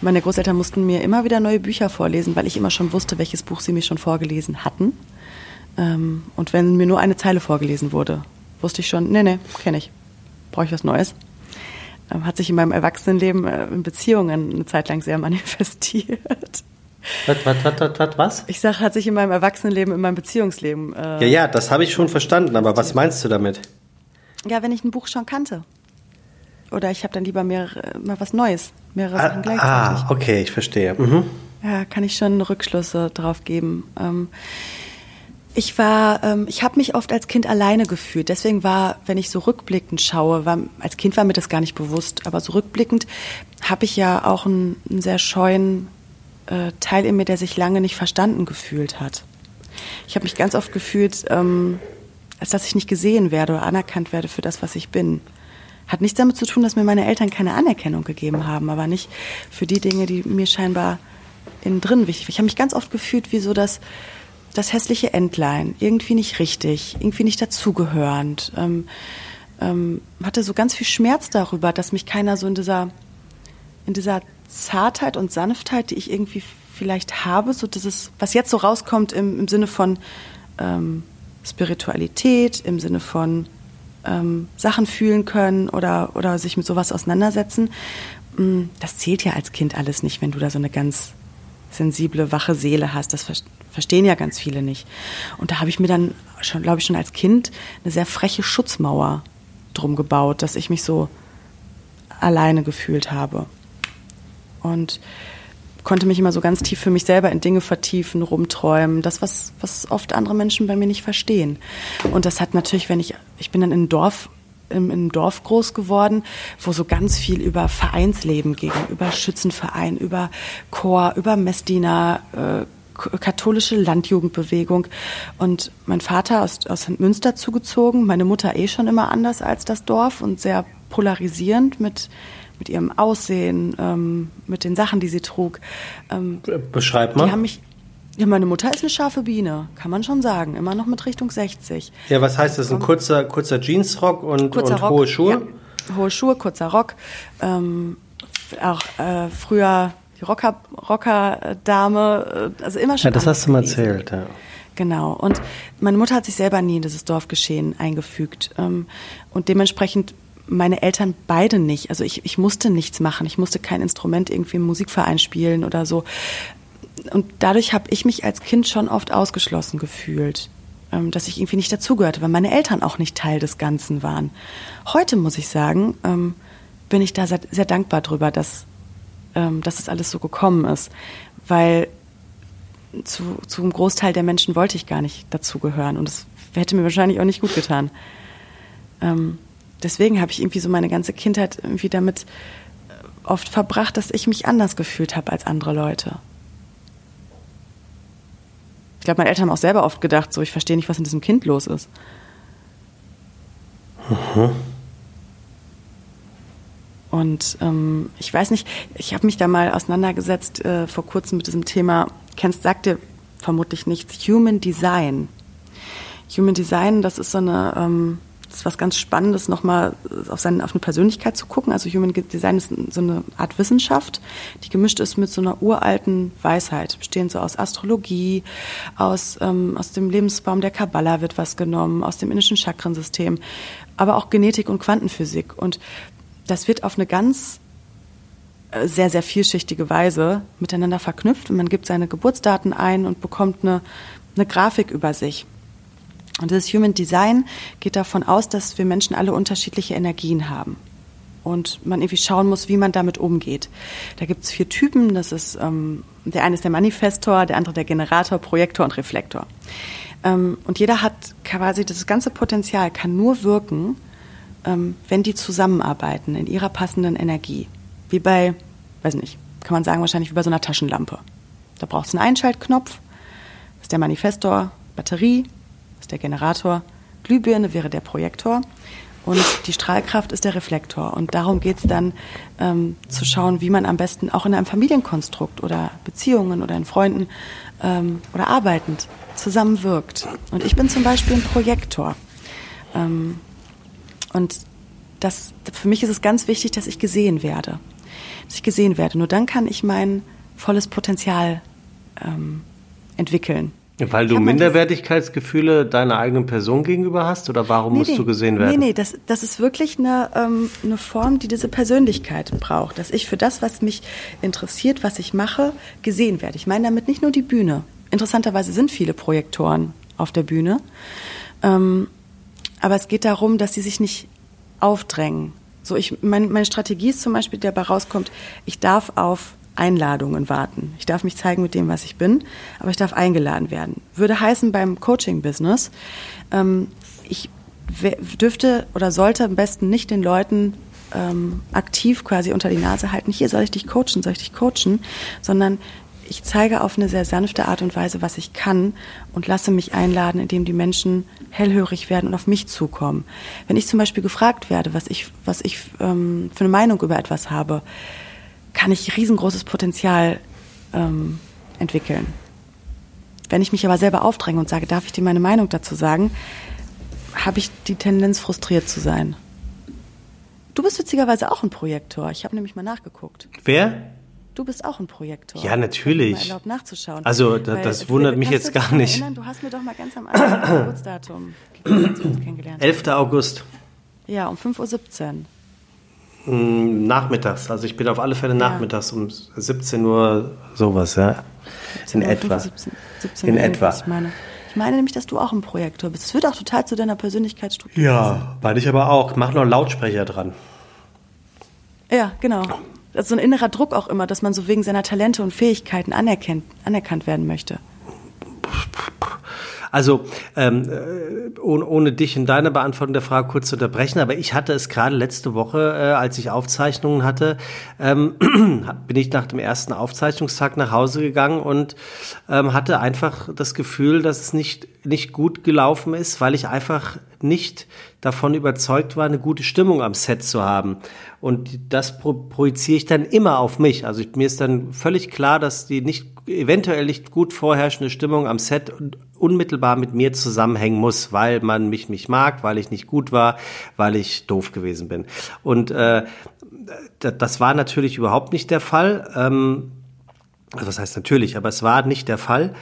S2: Meine Großeltern mussten mir immer wieder neue Bücher vorlesen, weil ich immer schon wusste, welches Buch sie mir schon vorgelesen hatten. Ähm, und wenn mir nur eine Zeile vorgelesen wurde, wusste ich schon, nee, nee, kenne ich. Brauche ich was Neues. Ähm, hat sich in meinem Erwachsenenleben äh, in Beziehungen eine Zeit lang sehr manifestiert.
S1: Was, was, was, was, was?
S2: Ich sage, hat sich in meinem Erwachsenenleben, in meinem Beziehungsleben.
S1: Äh, ja, ja, das habe ich schon verstanden, aber was meinst du damit?
S2: Ja, wenn ich ein Buch schon kannte. Oder ich habe dann lieber mehrere, mal was Neues, mehrere ah, Sachen gleichzeitig.
S1: Ah, okay, ich verstehe. Mhm.
S2: Ja, kann ich schon Rückschlüsse drauf geben. Ähm, ich war, ähm, ich habe mich oft als Kind alleine gefühlt. Deswegen war, wenn ich so rückblickend schaue, war, als Kind war mir das gar nicht bewusst, aber so rückblickend habe ich ja auch einen, einen sehr scheuen äh, Teil in mir, der sich lange nicht verstanden gefühlt hat. Ich habe mich ganz oft gefühlt, ähm, als dass ich nicht gesehen werde oder anerkannt werde für das, was ich bin. Hat nichts damit zu tun, dass mir meine Eltern keine Anerkennung gegeben haben, aber nicht für die Dinge, die mir scheinbar innen drin wichtig sind. Ich habe mich ganz oft gefühlt wie so das, das hässliche Entlein, irgendwie nicht richtig, irgendwie nicht dazugehörend. Ähm, ähm, hatte so ganz viel Schmerz darüber, dass mich keiner so in dieser, in dieser Zartheit und Sanftheit, die ich irgendwie vielleicht habe, so dieses, was jetzt so rauskommt im, im Sinne von ähm, Spiritualität im Sinne von ähm, Sachen fühlen können oder, oder sich mit sowas auseinandersetzen. Mm, das zählt ja als Kind alles nicht, wenn du da so eine ganz sensible, wache Seele hast. Das verstehen ja ganz viele nicht. Und da habe ich mir dann schon, glaube ich, schon als Kind eine sehr freche Schutzmauer drum gebaut, dass ich mich so alleine gefühlt habe. Und konnte mich immer so ganz tief für mich selber in Dinge vertiefen, rumträumen. Das, was, was oft andere Menschen bei mir nicht verstehen. Und das hat natürlich, wenn ich, ich bin dann in ein Dorf im, im Dorf groß geworden, wo so ganz viel über Vereinsleben ging, über Schützenverein, über Chor, über Messdiener, äh, katholische Landjugendbewegung. Und mein Vater aus, aus Münster zugezogen, meine Mutter eh schon immer anders als das Dorf und sehr polarisierend mit mit ihrem Aussehen, ähm, mit den Sachen, die sie trug.
S1: Ähm, Beschreib mal.
S2: Die haben mich, ja, meine Mutter ist eine scharfe Biene, kann man schon sagen. Immer noch mit Richtung 60.
S1: Ja, was heißt das? Ein kurzer, kurzer Jeansrock und, kurzer und Rock, hohe Schuhe?
S2: Ja, hohe Schuhe, kurzer Rock. Ähm, auch äh, früher die Rocker, Rocker-Dame, äh, also immer schon.
S1: Ja, das hast du mal erzählt, ja.
S2: Genau. Und meine Mutter hat sich selber nie in dieses Dorfgeschehen eingefügt. Ähm, und dementsprechend meine Eltern beide nicht. Also ich, ich musste nichts machen. Ich musste kein Instrument irgendwie im Musikverein spielen oder so. Und dadurch habe ich mich als Kind schon oft ausgeschlossen gefühlt, ähm, dass ich irgendwie nicht dazugehörte, weil meine Eltern auch nicht Teil des Ganzen waren. Heute muss ich sagen, ähm, bin ich da sehr, dankbar drüber, dass, ähm, dass es alles so gekommen ist, weil zu, zu einem Großteil der Menschen wollte ich gar nicht dazugehören und es hätte mir wahrscheinlich auch nicht gut getan. Ähm, deswegen habe ich irgendwie so meine ganze Kindheit irgendwie damit äh, oft verbracht, dass ich mich anders gefühlt habe als andere Leute. Ich glaube, meine Eltern haben auch selber oft gedacht, so, ich verstehe nicht, was in diesem Kind los ist. Mhm. Und ähm, ich weiß nicht, ich habe mich da mal auseinandergesetzt äh, vor kurzem mit diesem Thema, kennst, sagt dir vermutlich nichts, Human Design. Human Design, das ist so eine, ähm, das ist was ganz Spannendes, nochmal auf, seine, auf eine Persönlichkeit zu gucken. Also Human Design ist so eine Art Wissenschaft, die gemischt ist mit so einer uralten Weisheit, bestehend so aus Astrologie, aus, ähm, aus dem Lebensbaum der Kabbala wird was genommen, aus dem indischen Chakrensystem, aber auch Genetik und Quantenphysik. Und das wird auf eine ganz äh, sehr, sehr vielschichtige Weise miteinander verknüpft und man gibt seine Geburtsdaten ein und bekommt eine, eine Grafik über sich. Und das Human Design geht davon aus, dass wir Menschen alle unterschiedliche Energien haben. Und man irgendwie schauen muss, wie man damit umgeht. Da gibt es vier Typen. Das ist ähm, der eine ist der Manifestor, der andere der Generator, Projektor und Reflektor. Ähm, und jeder hat quasi das ganze Potenzial kann nur wirken, ähm, wenn die zusammenarbeiten in ihrer passenden Energie. Wie bei, weiß nicht, kann man sagen wahrscheinlich wie bei so einer Taschenlampe. Da braucht es einen Einschaltknopf, das ist der Manifestor, Batterie, ist der Generator, Glühbirne wäre der Projektor und die Strahlkraft ist der Reflektor. Und darum geht es dann ähm, zu schauen, wie man am besten auch in einem Familienkonstrukt oder Beziehungen oder in Freunden ähm, oder arbeitend zusammenwirkt. Und ich bin zum Beispiel ein Projektor. Ähm, und das, für mich ist es ganz wichtig, dass ich gesehen werde. Dass ich gesehen werde. Nur dann kann ich mein volles Potenzial ähm, entwickeln.
S1: Weil du Minderwertigkeitsgefühle deiner eigenen Person gegenüber hast oder warum nee, musst nee, du gesehen werden?
S2: Nee, nee, das, das ist wirklich eine, ähm, eine Form, die diese Persönlichkeit braucht. Dass ich für das, was mich interessiert, was ich mache, gesehen werde. Ich meine damit nicht nur die Bühne. Interessanterweise sind viele Projektoren auf der Bühne. Ähm, aber es geht darum, dass sie sich nicht aufdrängen. So ich, mein, meine Strategie ist zum Beispiel, der dabei rauskommt, ich darf auf Einladungen warten. Ich darf mich zeigen mit dem, was ich bin, aber ich darf eingeladen werden. Würde heißen beim Coaching-Business, ähm, ich dürfte oder sollte am besten nicht den Leuten ähm, aktiv quasi unter die Nase halten, hier soll ich dich coachen, soll ich dich coachen, sondern ich zeige auf eine sehr sanfte Art und Weise, was ich kann und lasse mich einladen, indem die Menschen hellhörig werden und auf mich zukommen. Wenn ich zum Beispiel gefragt werde, was ich, was ich ähm, für eine Meinung über etwas habe, kann ich riesengroßes Potenzial ähm, entwickeln. Wenn ich mich aber selber aufdränge und sage, darf ich dir meine Meinung dazu sagen, habe ich die Tendenz, frustriert zu sein. Du bist witzigerweise auch ein Projektor. Ich habe nämlich mal nachgeguckt.
S1: Wer?
S2: Du bist auch ein Projektor.
S1: Ja, natürlich.
S2: Ich erlaubt nachzuschauen.
S1: Also, da, das wundert mich jetzt gar nicht.
S2: Erinnern? Du hast mir doch mal ganz am Anfang Geburtsdatum kennengelernt.
S1: 11. August.
S2: Ja, um 5.17 Uhr.
S1: Hm, nachmittags, also ich bin auf alle Fälle ja. nachmittags um 17 Uhr sowas, ja. In etwa. 17, 17 in etwa.
S2: Ich meine. ich meine nämlich, dass du auch ein Projektor bist. Es wird auch total zu deiner Persönlichkeitsstruktur.
S1: Ja, weil ich aber auch. Mach noch Lautsprecher dran.
S2: Ja, genau. Das ist so ein innerer Druck auch immer, dass man so wegen seiner Talente und Fähigkeiten anerkennt, anerkannt werden möchte.
S1: Also ähm, äh, ohne, ohne dich in deiner Beantwortung der Frage kurz zu unterbrechen, aber ich hatte es gerade letzte Woche, äh, als ich Aufzeichnungen hatte, ähm, bin ich nach dem ersten Aufzeichnungstag nach Hause gegangen und ähm, hatte einfach das Gefühl, dass es nicht nicht gut gelaufen ist, weil ich einfach nicht davon überzeugt war, eine gute Stimmung am Set zu haben. Und das pro projiziere ich dann immer auf mich. Also ich, mir ist dann völlig klar, dass die nicht eventuell nicht gut vorherrschende Stimmung am Set unmittelbar mit mir zusammenhängen muss, weil man mich nicht mag, weil ich nicht gut war, weil ich doof gewesen bin. Und äh, das war natürlich überhaupt nicht der Fall. Ähm, also was heißt natürlich, aber es war nicht der Fall.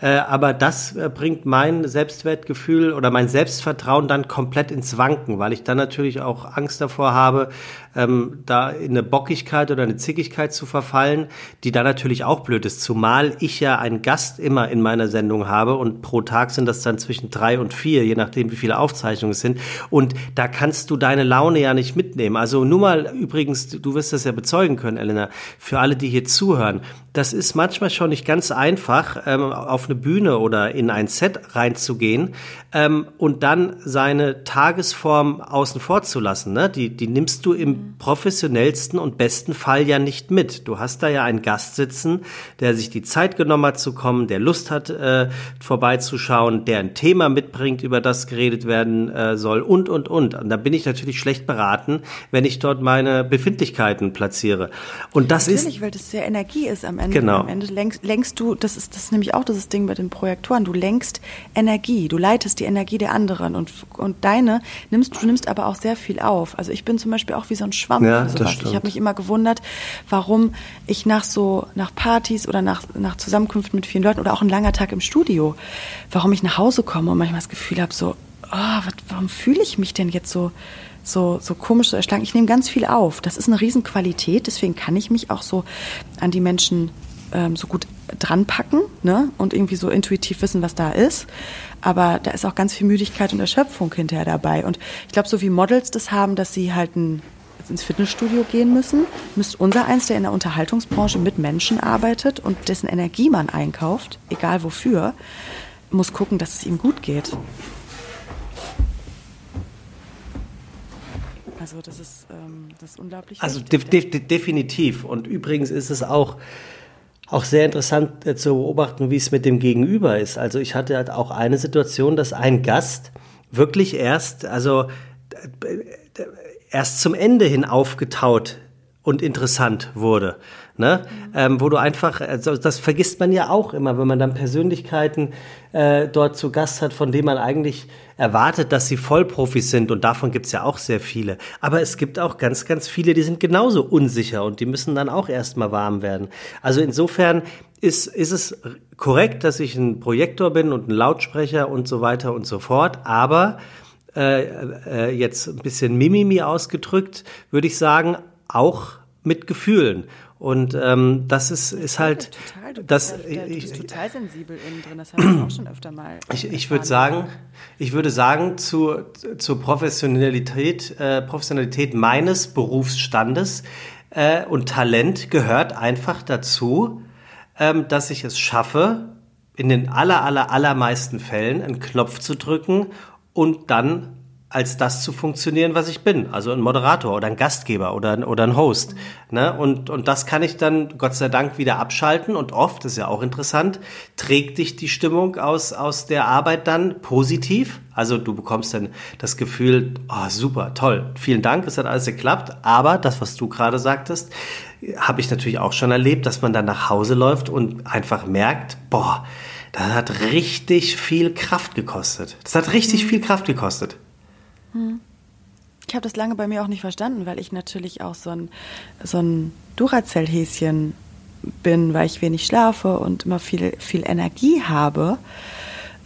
S1: Äh, aber das äh, bringt mein Selbstwertgefühl oder mein Selbstvertrauen dann komplett ins Wanken, weil ich dann natürlich auch Angst davor habe, ähm, da in eine Bockigkeit oder eine Zickigkeit zu verfallen, die dann natürlich auch blöd ist. Zumal ich ja einen Gast immer in meiner Sendung habe und pro Tag sind das dann zwischen drei und vier, je nachdem, wie viele Aufzeichnungen es sind. Und da kannst du deine Laune ja nicht mitnehmen. Also nur mal übrigens, du wirst das ja bezeugen können, Elena, für alle, die hier zuhören. das ist manchmal schon nicht ganz einfach, ähm, auf eine Bühne oder in ein Set reinzugehen ähm, und dann seine Tagesform außen vor zu lassen. Ne? Die, die nimmst du im professionellsten und besten Fall ja nicht mit. Du hast da ja einen Gast sitzen, der sich die Zeit genommen hat zu kommen, der Lust hat, äh, vorbeizuschauen, der ein Thema mitbringt, über das geredet werden äh, soll und, und, und. Und da bin ich natürlich schlecht beraten, wenn ich dort meine Befindlichkeiten platziere. Und das
S2: natürlich,
S1: ist...
S2: weil das sehr Energie ist am Ende.
S1: Genau.
S2: Am Ende lenkst, lenkst du, das ist, das ist nämlich auch das Ding bei den Projektoren, du lenkst Energie, du leitest die Energie der anderen und, und deine nimmst, du nimmst aber auch sehr viel auf. Also ich bin zum Beispiel auch wie so ein Schwamm
S1: Ja,
S2: für sowas. Ich habe mich immer gewundert, warum ich nach so, nach Partys oder nach, nach Zusammenkünften mit vielen Leuten oder auch ein langer Tag im Studio, warum ich nach Hause komme und manchmal das Gefühl habe, so, oh, was, warum fühle ich mich denn jetzt so, so, so komisch, so erschlagen? Ich nehme ganz viel auf. Das ist eine Riesenqualität, deswegen kann ich mich auch so an die Menschen ähm, so gut dran packen ne? und irgendwie so intuitiv wissen, was da ist. Aber da ist auch ganz viel Müdigkeit und Erschöpfung hinterher dabei. Und ich glaube, so wie Models das haben, dass sie halt ein, ins Fitnessstudio gehen müssen, müsste unser eins, der in der Unterhaltungsbranche mit Menschen arbeitet und dessen Energie man einkauft, egal wofür, muss gucken, dass es ihm gut geht. Also das ist, ähm, das ist unglaublich
S1: Also de de definitiv. Und übrigens ist es auch, auch sehr interessant äh, zu beobachten, wie es mit dem Gegenüber ist. Also ich hatte halt auch eine Situation, dass ein Gast wirklich erst, also erst zum Ende hin aufgetaut und interessant wurde. Ne? Ähm, wo du einfach, also das vergisst man ja auch immer, wenn man dann Persönlichkeiten äh, dort zu Gast hat, von denen man eigentlich erwartet, dass sie Vollprofis sind und davon gibt's ja auch sehr viele. Aber es gibt auch ganz, ganz viele, die sind genauso unsicher und die müssen dann auch erstmal warm werden. Also insofern ist, ist es korrekt, dass ich ein Projektor bin und ein Lautsprecher und so weiter und so fort, aber äh, äh, jetzt ein bisschen Mimimi ausgedrückt, würde ich sagen, auch mit Gefühlen. Und ähm, das ist, ist halt,
S2: total, du,
S1: das,
S2: bist, ja- du
S1: ich,
S2: bist total sensibel innen drin, das habe ich auch schon öfter mal.
S1: ich, ich würde sagen, ich würde sagen, zu, zur Professionalität, äh, Professionalität meines Berufsstandes äh, und Talent gehört einfach dazu, ähm, dass ich es schaffe, in den aller, aller, allermeisten Fällen einen Knopf zu drücken und dann als das zu funktionieren, was ich bin. Also ein Moderator oder ein Gastgeber oder, ein- oder ein Host. Ne? Und, und das kann ich dann Gott sei Dank wieder abschalten. Und oft, das ist ja auch interessant, trägt dich die Stimmung aus, aus der Arbeit dann positiv. Also du bekommst dann das Gefühl, oh, super, toll, vielen Dank, es hat alles geklappt. Aber das, was du gerade sagtest, habe ich natürlich auch schon erlebt, dass man dann nach Hause läuft und einfach merkt, boah, das hat richtig viel Kraft gekostet. Das hat richtig viel Kraft gekostet.
S2: Ich habe das lange bei mir auch nicht verstanden, weil ich natürlich auch so ein, so ein Duracell-Häschen bin, weil ich wenig schlafe und immer viel, viel Energie habe.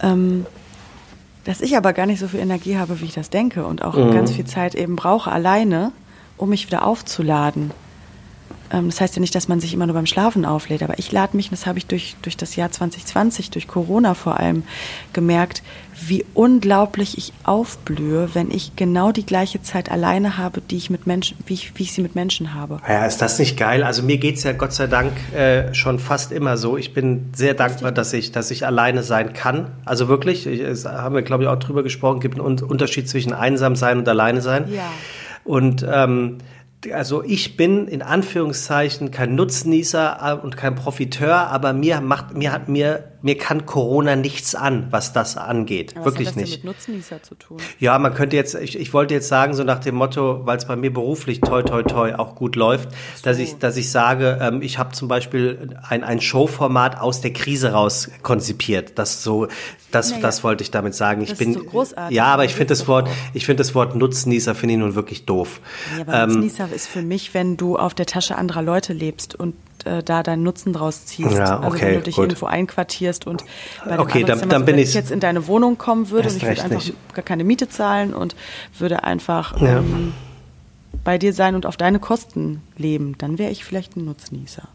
S2: Ähm, dass ich aber gar nicht so viel Energie habe, wie ich das denke und auch ganz viel Zeit eben brauche alleine, um mich wieder aufzuladen. Ähm, das heißt ja nicht, dass man sich immer nur beim Schlafen auflädt, aber ich lade mich, und das habe ich durch, durch das Jahr 2020, durch Corona vor allem gemerkt, wie unglaublich ich aufblühe, wenn ich genau die gleiche Zeit alleine habe, die ich mit Menschen, wie ich, wie ich sie mit Menschen habe.
S1: Ja, ist das nicht geil? Also mir geht's ja Gott sei Dank äh, schon fast immer so. Ich bin sehr dankbar, dass ich, dass ich alleine sein kann. Also wirklich, ich, es haben wir, glaube ich, auch drüber gesprochen, gibt einen Un- Unterschied zwischen einsam sein und alleine sein.
S2: Ja.
S1: Und ähm, also ich bin in Anführungszeichen kein Nutznießer äh, und kein Profiteur, aber mir macht mir hat mir mir kann Corona nichts an, was das angeht.
S2: Aber
S1: Wirklich
S2: was hat das
S1: nicht.
S2: denn mit Nutznießer zu tun?
S1: Ja, man könnte jetzt, ich, ich wollte jetzt sagen, so nach dem Motto, weil es bei mir beruflich toi toi toi auch gut läuft, dass ich, dass ich sage, ähm, ich habe zum Beispiel ein, ein Showformat aus der Krise raus konzipiert. Das so, das,
S2: Naja.
S1: das wollte ich damit sagen. Ich
S2: Das
S1: bin,
S2: ist doch großartig.
S1: ja, aber ich
S2: Da
S1: finde das Wort, ich finde das Wort Nutznießer finde ich nun wirklich doof.
S2: Ja, aber
S1: Ähm,
S2: Nutznießer ist für mich, wenn du auf der Tasche anderer Leute lebst und äh, da deinen Nutzen draus ziehst.
S1: Ja,
S2: also
S1: okay,
S2: wenn du dich
S1: gut.
S2: irgendwo einquartierst und bei dem
S1: Okay,
S2: anderen
S1: dann- dann bin
S2: wenn
S1: ich-
S2: jetzt in deine Wohnung kommen würde und ich würde einfach
S1: nicht.
S2: gar keine Miete zahlen und würde einfach
S1: Ja.
S2: ähm, bei dir sein und auf deine Kosten leben, dann wäre ich vielleicht ein Nutznießer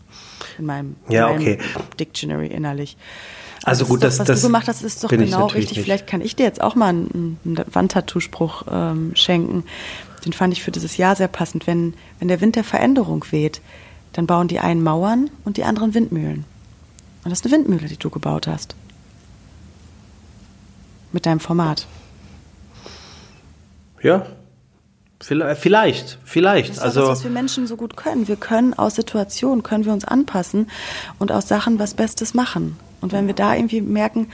S2: in meinem,
S1: Ja,
S2: in meinem
S1: okay.
S2: Dictionary innerlich.
S1: Also
S2: das
S1: gut,
S2: doch,
S1: das-
S2: was
S1: das
S2: du gemacht hast, ist doch genau richtig.
S1: nicht.
S2: Vielleicht kann ich dir jetzt auch mal einen, einen Wandtattoo-Spruch ähm, schenken. Den fand ich für dieses Jahr sehr passend. Wenn, wenn der Wind der Veränderung weht, dann bauen die einen Mauern und die anderen Windmühlen. Und das ist eine Windmühle, die du gebaut hast. Mit deinem Format.
S1: Ja, Vielleicht, vielleicht.
S2: Das ist
S1: also
S2: das, was wir Menschen so gut können. Wir können aus Situationen, können wir uns anpassen und aus Sachen was Bestes machen. Und wenn wir da irgendwie merken,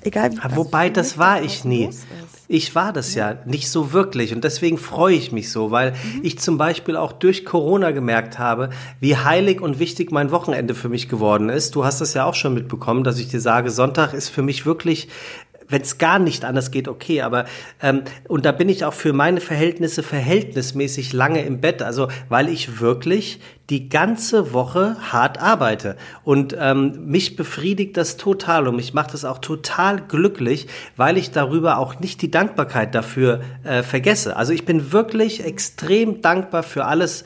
S2: egal wie.
S1: Wobei, das war ich nie. Ich war das ja. nicht so wirklich und deswegen freue ich mich so, weil mhm. ich zum Beispiel auch durch Corona gemerkt habe, wie heilig und wichtig mein Wochenende für mich geworden ist. Du hast das ja auch schon mitbekommen, dass ich dir sage, Sonntag ist für mich wirklich wenn es gar nicht anders geht, okay, aber ähm, und da bin ich auch für meine Verhältnisse verhältnismäßig lange im Bett, also weil ich wirklich die ganze Woche hart arbeite und ähm, mich befriedigt das total und mich macht das auch total glücklich, weil ich darüber auch nicht die Dankbarkeit dafür äh, vergesse. Also ich bin wirklich extrem dankbar für alles,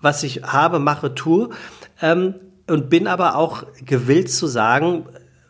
S1: was ich habe, mache, tue. Ähm, und bin aber auch gewillt zu sagen,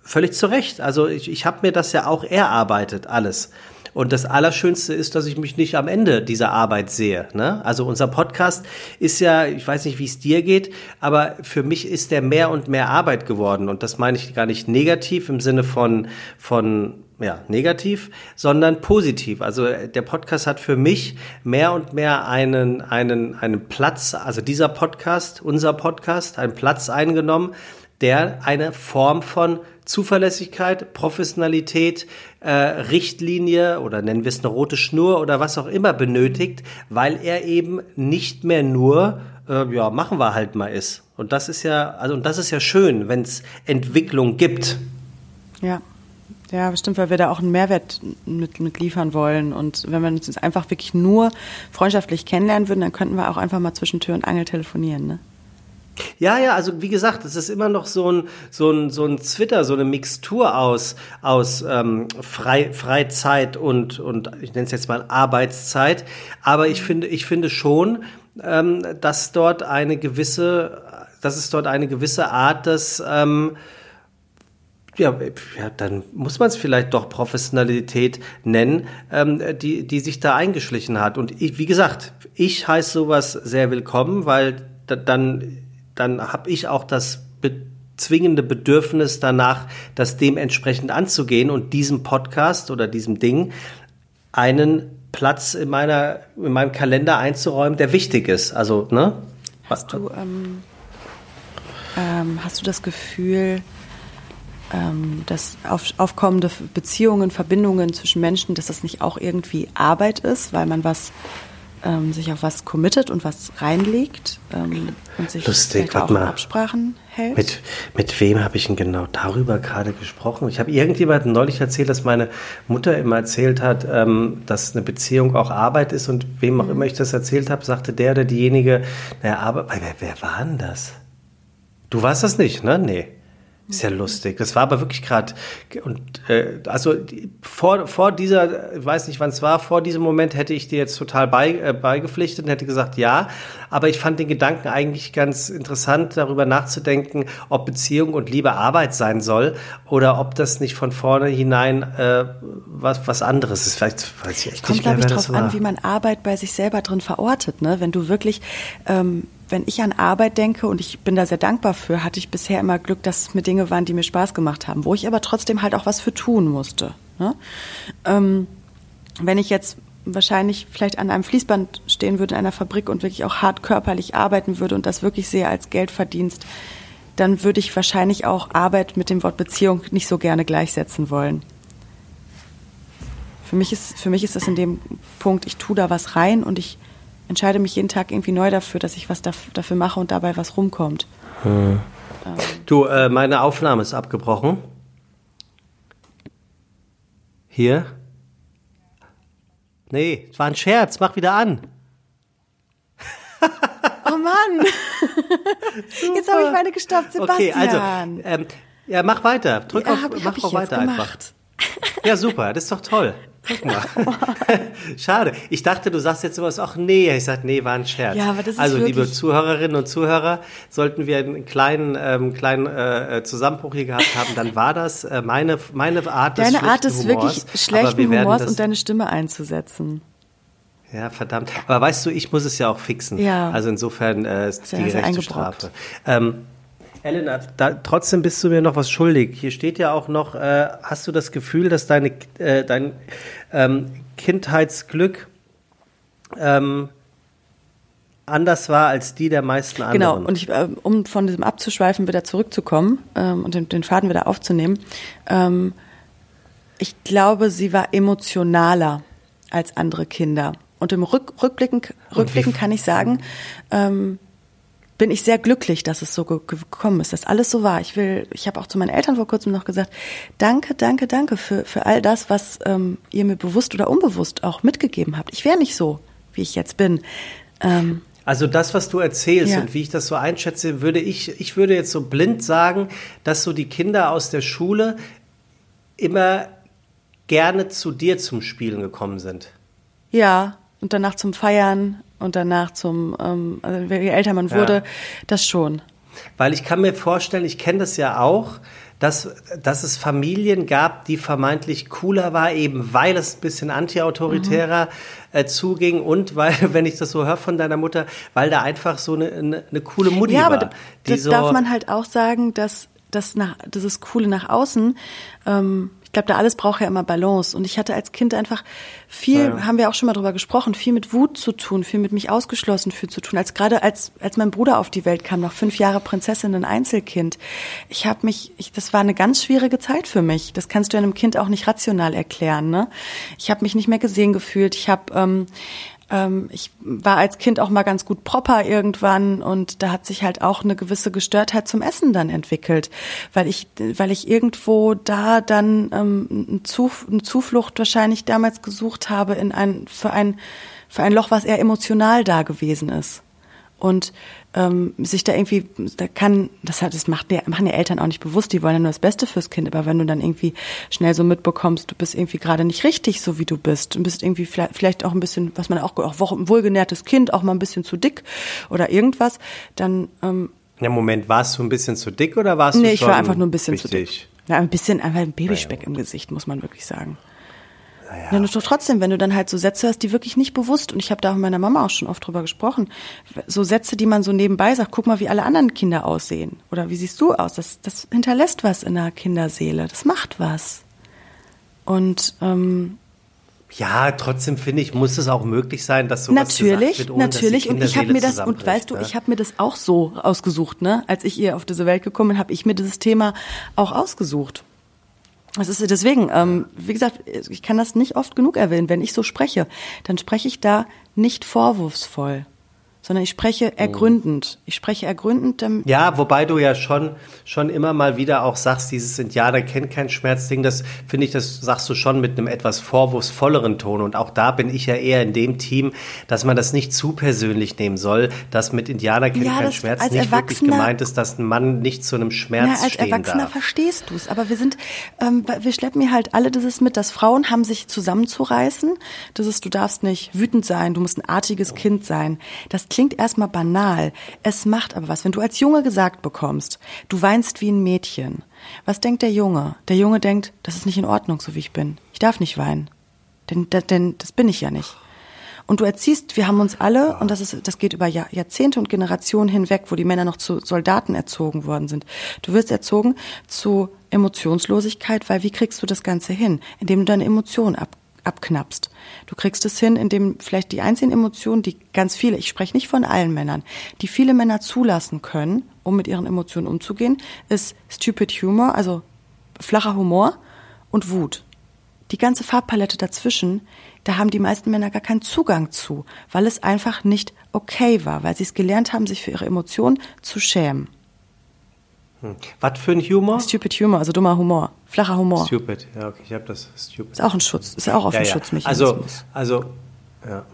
S1: völlig zu Recht. Also ich, ich habe mir das ja auch erarbeitet, alles. Und das Allerschönste ist, dass ich mich nicht am Ende dieser Arbeit sehe. Ne? Also unser Podcast ist ja, ich weiß nicht, wie es dir geht, aber für mich ist der mehr und mehr Arbeit geworden. Und das meine ich gar nicht negativ im Sinne von, von ja, negativ, sondern positiv. Also der Podcast hat für mich mehr und mehr einen, einen, einen Platz, also dieser Podcast, unser Podcast, einen Platz eingenommen, der eine Form von Zuverlässigkeit, Professionalität, äh, Richtlinie oder nennen wir es eine rote Schnur oder was auch immer benötigt, weil er eben nicht mehr nur äh, ja machen wir halt mal ist. Und das ist ja also und das ist ja schön, wenn es Entwicklung gibt.
S2: Ja. Ja, bestimmt, weil wir da auch einen Mehrwert mit, mit liefern wollen. Und wenn wir uns jetzt einfach wirklich nur freundschaftlich kennenlernen würden, dann könnten wir auch einfach mal zwischen Tür und Angel telefonieren, ne?
S1: Ja, ja, also wie gesagt, es ist immer noch so ein, so ein, so ein Twitter, so eine Mixtur aus, aus ähm, Frei, Freizeit und, und ich nenne es jetzt mal Arbeitszeit. Aber ich finde, ich finde schon, ähm, dass dort eine gewisse, dass es dort eine gewisse Art des ähm, ja, ja, dann muss man es vielleicht doch Professionalität nennen, ähm, die, die sich da eingeschlichen hat. Und ich, wie gesagt, ich heiße sowas sehr willkommen, weil da, dann dann habe ich auch das zwingende Bedürfnis danach, das dementsprechend anzugehen und diesem Podcast oder diesem Ding einen Platz in meiner in meinem Kalender einzuräumen, der wichtig ist. Also ne?
S2: Hast du ähm, ähm, hast du das Gefühl, ähm, dass auf, aufkommende Beziehungen, Verbindungen zwischen Menschen, dass das nicht auch irgendwie Arbeit ist, weil man was ähm, sich auf was committet und was reinlegt ähm, und sich
S1: Lustig,
S2: auch mal. Absprachen hält.
S1: Mit, mit wem habe ich denn genau darüber gerade gesprochen? Ich habe irgendjemandem neulich erzählt, dass meine Mutter immer erzählt hat, ähm, dass eine Beziehung auch Arbeit ist und wem auch mhm. immer ich das erzählt habe, sagte der oder diejenige, naja, aber wer, wer war denn das? Du warst das nicht, ne? Nee. Ist ja lustig. Das war aber wirklich gerade und äh, also vor vor dieser, ich weiß nicht, wann es war, vor diesem Moment hätte ich dir jetzt total bei, äh, beigepflichtet und hätte gesagt ja. Aber ich fand den Gedanken eigentlich ganz interessant, darüber nachzudenken, ob Beziehung und Liebe Arbeit sein soll oder ob das nicht von vorne hinein äh, was was anderes ist. Vielleicht weiß ich echt
S2: Kommt, glaube ich, darauf an, wie man Arbeit bei sich selber drin verortet. Ne? Wenn du wirklich ähm, wenn ich an Arbeit denke, und ich bin da sehr dankbar für, hatte ich bisher immer Glück, dass es mir Dinge waren, die mir Spaß gemacht haben, wo ich aber trotzdem halt auch was für tun musste. Ne? Ähm, wenn ich jetzt wahrscheinlich vielleicht an einem Fließband stehen würde in einer Fabrik und wirklich auch hart körperlich arbeiten würde und das wirklich sehe als Geldverdienst, dann würde ich wahrscheinlich auch Arbeit mit dem Wort Beziehung nicht so gerne gleichsetzen wollen. Für mich ist, für mich ist das in dem Punkt, ich tue da was rein und ich entscheide mich jeden Tag irgendwie neu dafür, dass ich was dafür mache und dabei was rumkommt. Hm.
S1: Ähm. Du, äh, meine Aufnahme ist abgebrochen. Hier? Nee, es war ein Scherz. Mach wieder an.
S2: oh Mann. Jetzt habe ich meine gestoppt, Sebastian. Okay, also,
S1: ähm, ja, mach weiter. Drück ja, auf, hab, mach hab auch weiter einfach. Ja, super, das ist doch toll. Guck mal. Schade. Ich dachte, du sagst jetzt sowas, ach nee. Ich sag, nee, war ein Scherz. Ja, aber das ist also, liebe Zuhörerinnen und Zuhörer, sollten wir einen kleinen, ähm, kleinen äh, Zusammenbruch hier gehabt haben, dann war das äh, meine, meine Art
S2: des Deine Art ist wirklich schlechten Humors und deine Stimme einzusetzen.
S1: Ja, verdammt. Aber weißt du, ich muss es ja auch fixen.
S2: Ja.
S1: Also insofern äh, ist die gerechte Strafe. Ähm, Elena, da, trotzdem bist du mir noch was schuldig. Hier steht ja auch noch, äh, hast du das Gefühl, dass deine, äh, dein ähm, Kindheitsglück ähm, anders war als die der meisten genau,
S2: anderen. Genau, und ich, äh, um von diesem abzuschweifen, wieder zurückzukommen ähm, und den, den, Faden wieder aufzunehmen, ähm, ich glaube, sie war emotionaler als andere Kinder. Und im Rück, Rückblicken, Rückblicken kann ich sagen, ähm, bin ich sehr glücklich, dass es so gekommen ist, dass alles so war. Ich will, ich habe auch zu meinen Eltern vor kurzem noch gesagt, danke, danke, danke für, für all das, was ähm, ihr mir bewusst oder unbewusst auch mitgegeben habt. Ich wäre nicht so, wie ich jetzt bin.
S1: Ähm, also das, was du erzählst ja. und wie ich das so einschätze, würde ich, ich würde jetzt so blind sagen, dass so die Kinder aus der Schule immer gerne zu dir zum Spielen gekommen sind.
S2: Ja, und danach zum Feiern und danach zum, ähm, also je älter man wurde, ja. das schon.
S1: Weil ich kann mir vorstellen, ich kenne das ja auch, dass, dass es Familien gab, die vermeintlich cooler war, eben weil es ein bisschen antiautoritärer mhm. äh, zuging und weil, wenn ich das so höre von deiner Mutter, weil da einfach so eine, eine, eine coole Mutti ja, war. Ja, aber
S2: das so darf man halt auch sagen, dass das, nach, das ist Coole nach außen ähm, glaube, da alles braucht ja immer Balance. Und ich hatte als Kind einfach viel, ja. haben wir auch schon mal drüber gesprochen, viel mit Wut zu tun, viel mit mich ausgeschlossen für zu tun. Als gerade als als mein Bruder auf die Welt kam, noch fünf Jahre Prinzessin, ein Einzelkind. Ich habe mich, ich, das war eine ganz schwierige Zeit für mich. Das kannst du einem Kind auch nicht rational erklären. Ne? Ich habe mich nicht mehr gesehen gefühlt. Ich habe ähm, ich war als Kind auch mal ganz gut proper irgendwann und da hat sich halt auch eine gewisse Gestörtheit zum Essen dann entwickelt, weil ich, weil ich irgendwo da dann ähm, eine Zuflucht wahrscheinlich damals gesucht habe in ein, für ein, für ein Loch, was eher emotional da gewesen ist. Und ähm, sich da irgendwie, da kann, das hat, das macht, machen die Eltern auch nicht bewusst, die wollen ja nur das Beste fürs Kind, aber wenn du dann irgendwie schnell so mitbekommst, du bist irgendwie gerade nicht richtig, so wie du bist, und bist irgendwie vielleicht, vielleicht auch ein bisschen, was man auch, auch wohlgenährtes Kind, auch mal ein bisschen zu dick oder irgendwas, dann, ähm,
S1: ja, Moment, warst du ein bisschen zu dick oder warst
S2: nee,
S1: du
S2: Nee, ich war einfach nur ein bisschen richtig? zu dick. Ja, ein bisschen, einfach ein Babyspeck ja, im Gesicht, muss man wirklich sagen. Naja. Ja, nur trotzdem, wenn du dann halt so Sätze hast, die wirklich nicht bewusst, und ich habe da mit meiner Mama auch schon oft drüber gesprochen, so Sätze, die man so nebenbei sagt, guck mal, wie alle anderen Kinder aussehen. Oder wie siehst du aus? Das, das hinterlässt was in der Kinderseele. Das macht was. Und ähm,
S1: ja, trotzdem finde ich, muss es auch möglich sein, dass
S2: sowas natürlich, wird, ohne, natürlich. und ich habe mir das und weißt du, ne? ich habe mir das auch so ausgesucht, ne? Als ich ihr auf diese Welt gekommen bin, habe ich mir dieses Thema auch ausgesucht. Das ist deswegen, ähm, wie gesagt, ich kann das nicht oft genug erwähnen. Wenn ich so spreche, dann spreche ich da nicht vorwurfsvoll sondern ich spreche oh. ergründend. Ich spreche ergründend.
S1: Ja, wobei du ja schon, schon immer mal wieder auch sagst, dieses Indianer kennt kein Schmerzding, das finde ich, das sagst du schon mit einem etwas vorwurfsvolleren Ton. Und auch da bin ich ja eher in dem Team, dass man das nicht zu persönlich nehmen soll, dass mit Indianer kennt ja, kein Schmerz nicht wirklich gemeint ist, dass ein Mann nicht zu einem Schmerz na, als stehen Erwachsener darf.
S2: verstehst du es, aber wir sind, ähm, wir schleppen mir halt alle dieses mit, dass Frauen haben sich zusammenzureißen. Das ist, du darfst nicht wütend sein, du musst ein artiges Kind sein. Das klingt erstmal banal, es macht aber was. Wenn du als Junge gesagt bekommst, du weinst wie ein Mädchen, was denkt der Junge? Der Junge denkt, das ist nicht in Ordnung, so wie ich bin. Ich darf nicht weinen. Denn, denn das bin ich ja nicht. Und du erziehst, wir haben uns alle, und das ist, das geht über Jahrzehnte und Generationen hinweg, wo die Männer noch zu Soldaten erzogen worden sind. Du wirst erzogen zu Emotionslosigkeit, weil wie kriegst du das Ganze hin? Indem du deine Emotionen ab, abknappst. Du kriegst es hin, indem vielleicht die einzigen Emotionen, die ganz viele, ich spreche nicht von allen Männern, die viele Männer zulassen können, um mit ihren Emotionen umzugehen, ist Stupid Humor, also flacher Humor und Wut. Die ganze Farbpalette dazwischen, da haben die meisten Männer gar keinen Zugang zu, weil es einfach nicht okay war, weil sie es gelernt haben, sich für ihre Emotionen zu schämen.
S1: Hm. Was für ein Humor?
S2: Stupid Humor, also dummer Humor, flacher Humor.
S1: Stupid, ja, okay, ich habe das Stupid.
S2: Ist auch ein Schutz, ist ja auch auf ja, ein ja.
S1: Schutzmechanismus. Also, also, ja.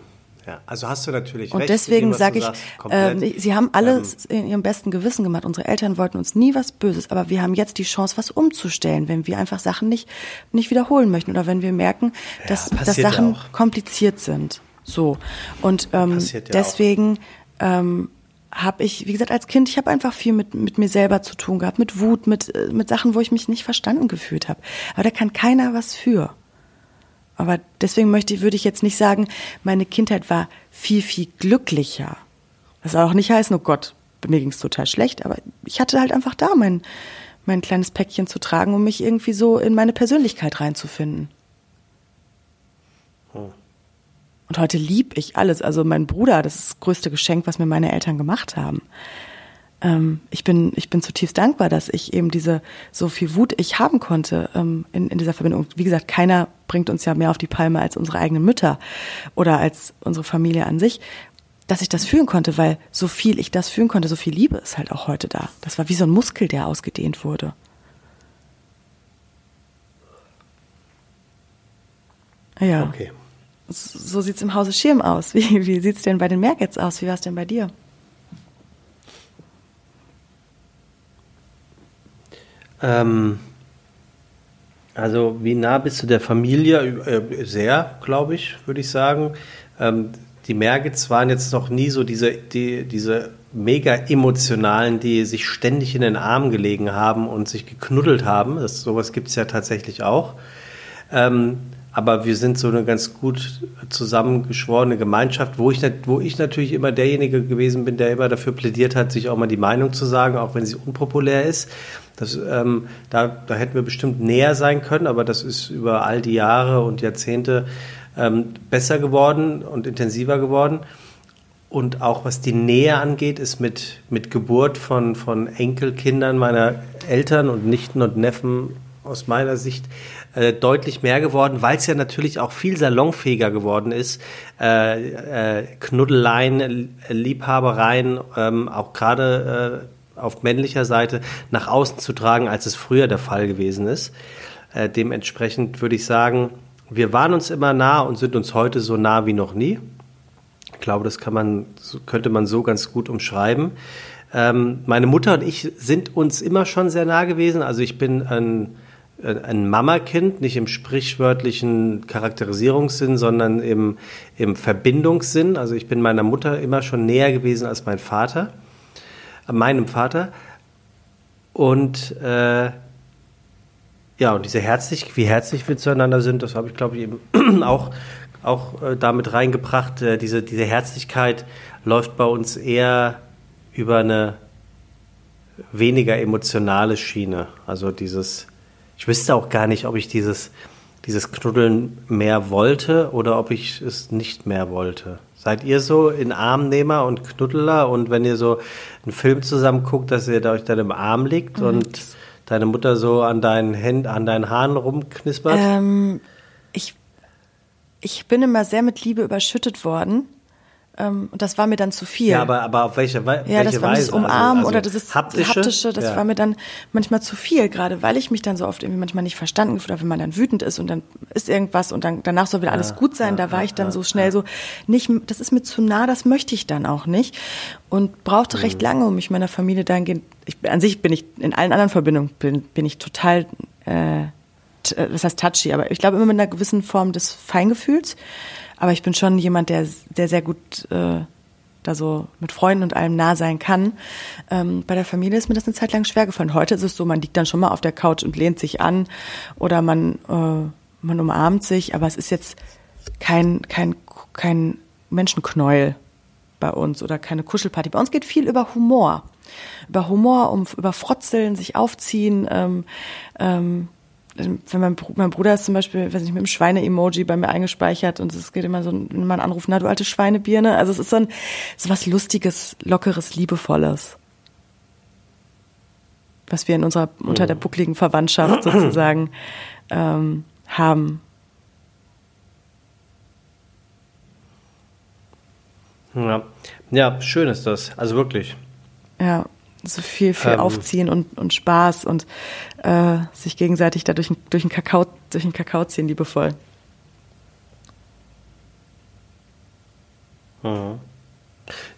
S1: Ja, also hast du natürlich
S2: und recht. Und deswegen sage ich, äh, sie haben alles ähm, in ihrem besten Gewissen gemacht. Unsere Eltern wollten uns nie was Böses, aber wir haben jetzt die Chance, was umzustellen, wenn wir einfach Sachen nicht, nicht wiederholen möchten oder wenn wir merken, dass, ja, dass Sachen kompliziert sind. So. Und ähm, deswegen ähm, habe ich, wie gesagt, als Kind, ich habe einfach viel mit, mit mir selber zu tun gehabt, mit Wut, mit, äh, mit Sachen, wo ich mich nicht verstanden gefühlt habe. Aber da kann keiner was für. Aber deswegen möchte, würde ich jetzt nicht sagen, meine Kindheit war viel, viel glücklicher. Soll auch nicht heißen, oh Gott, mir ging es total schlecht, aber ich hatte halt einfach da mein, mein kleines Päckchen zu tragen, um mich irgendwie so in meine Persönlichkeit reinzufinden. Oh. Und heute lieb ich alles. Also mein Bruder, das ist das größte Geschenk, was mir meine Eltern gemacht haben. Ähm, ich bin, ich bin zutiefst dankbar, dass ich eben diese so viel Wut ich haben konnte ähm, in, in dieser Verbindung. Wie gesagt, keiner bringt uns ja mehr auf die Palme als unsere eigenen Mütter oder als unsere Familie an sich dass ich das fühlen konnte, weil so viel ich das fühlen konnte, so viel Liebe ist halt auch heute da. Das war wie so ein Muskel, der ausgedehnt wurde. Ja. Okay. So sieht es im Hause Schirm aus. Wie, wie sieht es denn bei den Merkets aus? Wie war es denn bei dir?
S1: Ähm, also wie nah bist du der Familie? Äh, sehr, glaube ich, würde ich sagen. Ähm, die Mergits waren jetzt noch nie so diese, die, diese mega emotionalen, die sich ständig in den Armen gelegen haben und sich geknuddelt haben. Das, sowas gibt es ja tatsächlich auch. Ähm, aber wir sind so eine ganz gut zusammengeschworene Gemeinschaft, wo ich, wo ich natürlich immer derjenige gewesen bin, der immer dafür plädiert hat, sich auch mal die Meinung zu sagen, auch wenn sie unpopulär ist. Das, ähm, da, da hätten wir bestimmt näher sein können, aber das ist über all die Jahre und Jahrzehnte ähm, besser geworden und intensiver geworden. Und auch was die Nähe angeht, ist mit, mit Geburt von, von Enkelkindern meiner Eltern und Nichten und Neffen aus meiner Sicht äh, deutlich mehr geworden, weil es ja natürlich auch viel salonfähiger geworden ist. Äh, äh, Knuddeleien, Liebhabereien, ähm, auch gerade äh, auf männlicher Seite nach außen zu tragen, als es früher der Fall gewesen ist. Äh, dementsprechend würde ich sagen, wir waren uns immer nah und sind uns heute so nah wie noch nie. Ich glaube, das kann man, könnte man so ganz gut umschreiben. Ähm, meine Mutter und ich sind uns immer schon sehr nah gewesen. Also ich bin ein, ein Mama-Kind, nicht im sprichwörtlichen Charakterisierungssinn, sondern im, im Verbindungssinn. Also ich bin meiner Mutter immer schon näher gewesen als mein Vater, äh, meinem Vater. Und äh, ja, und diese herzlich, wie herzlich wir zueinander sind, das habe ich, glaube ich, eben auch, auch äh, damit reingebracht. Äh, diese, diese Herzlichkeit läuft bei uns eher über eine weniger emotionale Schiene. Also dieses, ich wüsste auch gar nicht, ob ich dieses, dieses Knuddeln mehr wollte oder ob ich es nicht mehr wollte. Seid ihr so in Armnehmer und Knuddeler und wenn ihr so einen Film zusammen guckt, dass ihr da euch dann im Arm liegt mhm. und deine Mutter so an deinen Händen, an deinen Haaren rumknispert?
S2: Ähm, ich, ich bin immer sehr mit Liebe überschüttet worden. Ähm, und das war mir dann zu viel.
S1: Ja, aber, aber auf welche, Weise? ja,
S2: das
S1: war Weise?
S2: das Umarmen also, also oder das ist haptische, haptische das ja. war mir dann manchmal zu viel, gerade weil ich mich dann so oft irgendwie manchmal nicht verstanden gefühlt habe, wenn man dann wütend ist und dann ist irgendwas und dann danach soll wieder alles ja, gut sein. Ja, da war ich dann so schnell so nicht, das ist mir zu nah, das möchte ich dann auch nicht und brauchte mhm. recht lange, um mich meiner Familie dahingehend. Ich, an sich bin ich in allen anderen Verbindungen bin, bin ich total äh, das heißt touchy, aber ich glaube immer mit einer gewissen Form des Feingefühls. Aber ich bin schon jemand, der, der sehr gut äh, da so mit Freunden und allem nah sein kann. Ähm, bei der Familie ist mir das eine Zeit lang schwer gefallen. Heute ist es so, man liegt dann schon mal auf der Couch und lehnt sich an oder man, äh, man umarmt sich, aber es ist jetzt kein, kein, kein Menschenknäuel bei uns oder keine Kuschelparty. Bei uns geht viel über Humor. Über Humor, um, über Frotzeln, sich aufziehen, ähm, ähm, wenn mein, mein Bruder ist zum Beispiel, weiß nicht, mit dem Schweine-Emoji bei mir eingespeichert und es geht immer so, wenn man anruft, na du alte Schweinebirne. Also es ist so ein, so was Lustiges, Lockeres, Liebevolles. Was wir in unserer, unter der buckligen Verwandtschaft sozusagen ähm, haben.
S1: Ja. ja, schön ist das. Also wirklich.
S2: Ja, so viel für ähm, Aufziehen und, und Spaß und äh, sich gegenseitig da durch, durch, den Kakao, durch den Kakao ziehen, liebevoll.
S1: Mhm.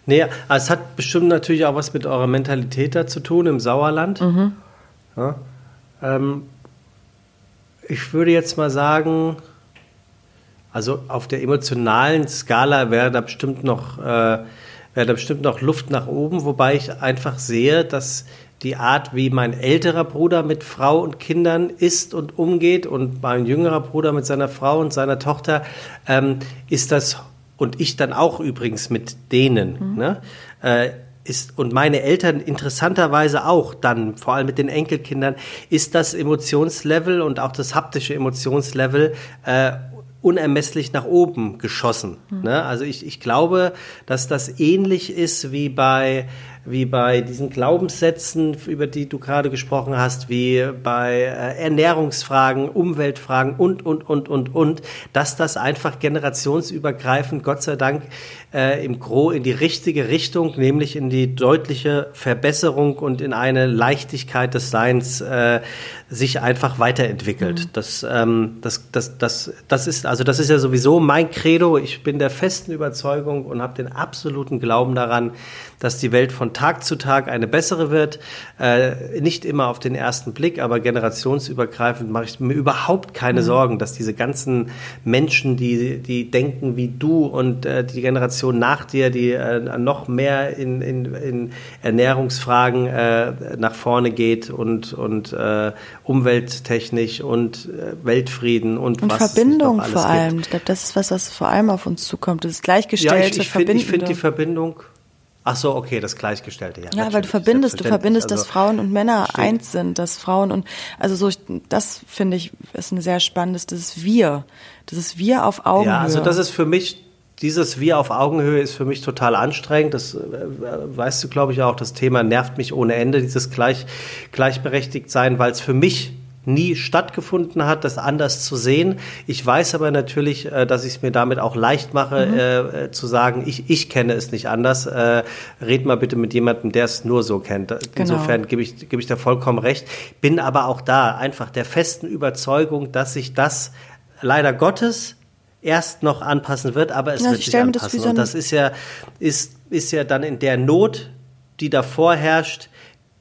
S1: Nee, es hat bestimmt natürlich auch was mit eurer Mentalität da zu tun im Sauerland. Mhm. Ja, ähm, ich würde jetzt mal sagen, also auf der emotionalen Skala wäre da bestimmt noch äh, wäre da bestimmt noch Luft nach oben, wobei ich einfach sehe, dass die Art, wie mein älterer Bruder mit Frau und Kindern ist und umgeht und mein jüngerer Bruder mit seiner Frau und seiner Tochter, ähm, ist das, und ich dann auch übrigens mit denen, mhm. ne, äh, ist, und meine Eltern interessanterweise auch dann, vor allem mit den Enkelkindern, ist das Emotionslevel und auch das haptische Emotionslevel äh, unermesslich nach oben geschossen. Mhm. Ne? Also ich, ich glaube, dass das ähnlich ist wie bei wie bei diesen Glaubenssätzen, über die du gerade gesprochen hast, wie bei äh, Ernährungsfragen, Umweltfragen und, und, und, und, und, dass das einfach generationsübergreifend, Gott sei Dank, äh, im Gro in die richtige Richtung, nämlich in die deutliche Verbesserung und in eine Leichtigkeit des Seins äh, sich einfach weiterentwickelt. Mhm. Das, ähm, das, das, das, das ist also das ist ja sowieso mein Credo. Ich bin der festen Überzeugung und habe den absoluten Glauben daran, dass die Welt von Tag zu Tag eine bessere wird. Äh, nicht immer auf den ersten Blick, aber generationsübergreifend mache ich mir überhaupt keine mhm. Sorgen, dass diese ganzen Menschen, die, die denken wie du und äh, die Generation nach dir, die äh, noch mehr in, in, in Ernährungsfragen äh, nach vorne geht und, und äh, umwelttechnisch und äh, Weltfrieden und,
S2: und
S1: was
S2: Verbindung vor allem. Gibt. Ich glaube, das ist was, was vor allem auf uns zukommt. Das ist gleichgestellte ja, ich,
S1: ich finde find die Verbindung Ach so, okay, das Gleichgestellte, ja.
S2: Ja, weil du verbindest, du verbindest, also, dass Frauen und Männer stimmt. eins sind, dass Frauen und, also so, das finde ich, ist ein sehr spannendes, das ist wir. Das ist wir auf Augenhöhe. Ja,
S1: also das ist für mich, dieses Wir auf Augenhöhe ist für mich total anstrengend. Das äh, weißt du, glaube ich, auch. Das Thema nervt mich ohne Ende, dieses gleich, gleichberechtigt sein, weil es für mich nie stattgefunden hat, das anders zu sehen. Ich weiß aber natürlich, äh, dass ich es mir damit auch leicht mache, mhm. äh, äh, zu sagen, ich, ich kenne es nicht anders. Äh, red mal bitte mit jemandem, der es nur so kennt. Genau. Insofern gebe ich, gebe ich da vollkommen recht. Bin aber auch da einfach der festen Überzeugung, dass sich das leider Gottes erst noch anpassen wird, aber es ja, wird sich anpassen. Das Und das ist ja, ist, ist ja dann in der Not, die davor herrscht,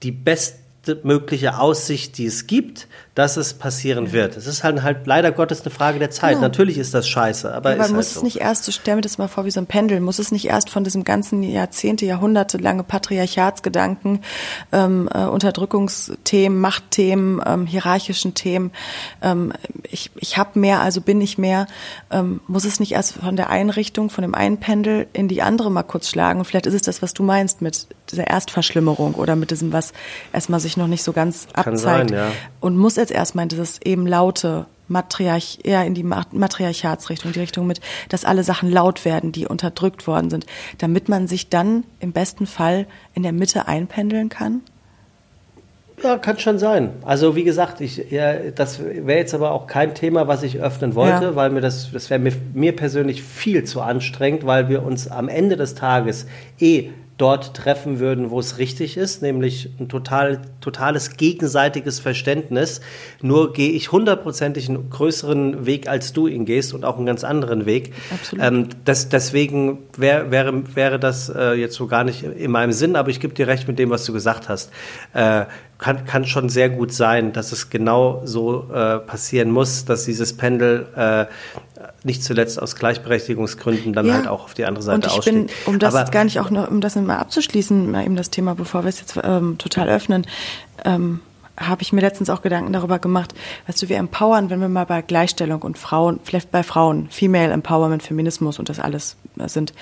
S1: die beste mögliche Aussicht, die es gibt dass es passieren wird. Es ist halt, halt leider Gottes eine Frage der Zeit. Genau. Natürlich ist das scheiße, aber, aber
S2: muss
S1: halt
S2: es so. nicht erst, so stell mir das mal vor wie so ein Pendel, muss es nicht erst von diesem ganzen Jahrzehnte, Jahrhunderte lange Patriarchatsgedanken, ähm, äh, Unterdrückungsthemen, Machtthemen, ähm, hierarchischen Themen, ähm, ich, ich habe mehr, also bin ich mehr, ähm, muss es nicht erst von der einen Richtung, von dem einen Pendel in die andere mal kurz schlagen? Und vielleicht ist es das, was du meinst mit dieser Erstverschlimmerung oder mit diesem, was erstmal sich noch nicht so ganz Kann abzeigt. Sein, ja. Und muss jetzt erstmal in dieses eben laute Matriarch, eher in die Matriarchatsrichtung, die Richtung mit, dass alle Sachen laut werden, die unterdrückt worden sind, damit man sich dann im besten Fall in der Mitte einpendeln kann?
S1: Ja, kann schon sein. Also wie gesagt, ich, ja, das wäre jetzt aber auch kein Thema, was ich öffnen wollte, ja. weil mir das, das wäre mir, mir persönlich viel zu anstrengend, weil wir uns am Ende des Tages eh dort treffen würden, wo es richtig ist, nämlich ein total, totales gegenseitiges Verständnis. Nur gehe ich hundertprozentig einen größeren Weg, als du ihn gehst und auch einen ganz anderen Weg. Absolut. Ähm, das, deswegen wär, wäre, wäre das äh, jetzt so gar nicht in meinem Sinn, aber ich gebe dir recht mit dem, was du gesagt hast. Äh, kann, kann schon sehr gut sein, dass es genau so äh, passieren muss, dass dieses Pendel äh, nicht zuletzt aus Gleichberechtigungsgründen dann ja. halt auch auf die andere Seite
S2: und ich Bin, um das Aber, gar nicht auch noch, um das mal abzuschließen, mal eben das Thema, bevor wir es jetzt ähm, total öffnen, ähm, habe ich mir letztens auch Gedanken darüber gemacht, weißt du, wir empowern, wenn wir mal bei Gleichstellung und Frauen, vielleicht bei Frauen, Female Empowerment, Feminismus und das alles sind,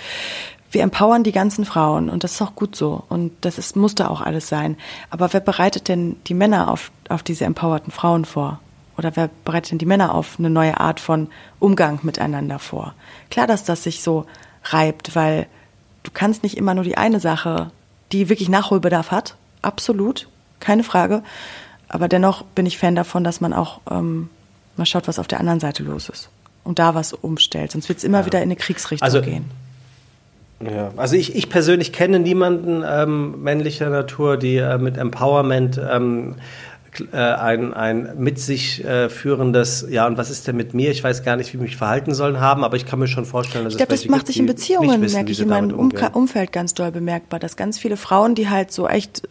S2: wir empowern die ganzen Frauen und das ist auch gut so und das ist, muss da auch alles sein. Aber wer bereitet denn die Männer auf, auf diese empowerten Frauen vor? Oder wer bereitet denn die Männer auf eine neue Art von Umgang miteinander vor? Klar, dass das sich so reibt, weil du kannst nicht immer nur die eine Sache, die wirklich Nachholbedarf hat, absolut, keine Frage. Aber dennoch bin ich Fan davon, dass man auch ähm, mal schaut, was auf der anderen Seite los ist und da was umstellt. Sonst wird es immer ja. wieder in eine Kriegsrichtung also, gehen.
S1: Ja, also ich, ich persönlich kenne niemanden ähm, männlicher Natur, die äh, mit Empowerment ähm, äh, ein, ein mit sich äh, führendes, ja, und was ist denn mit mir? Ich weiß gar nicht, wie ich mich verhalten sollen haben, aber ich kann mir schon vorstellen, dass
S2: ich glaube, das macht sich in Beziehungen, wissen, merke ich in meinem um Umfeld ganz doll bemerkbar, dass ganz viele Frauen, die halt so echt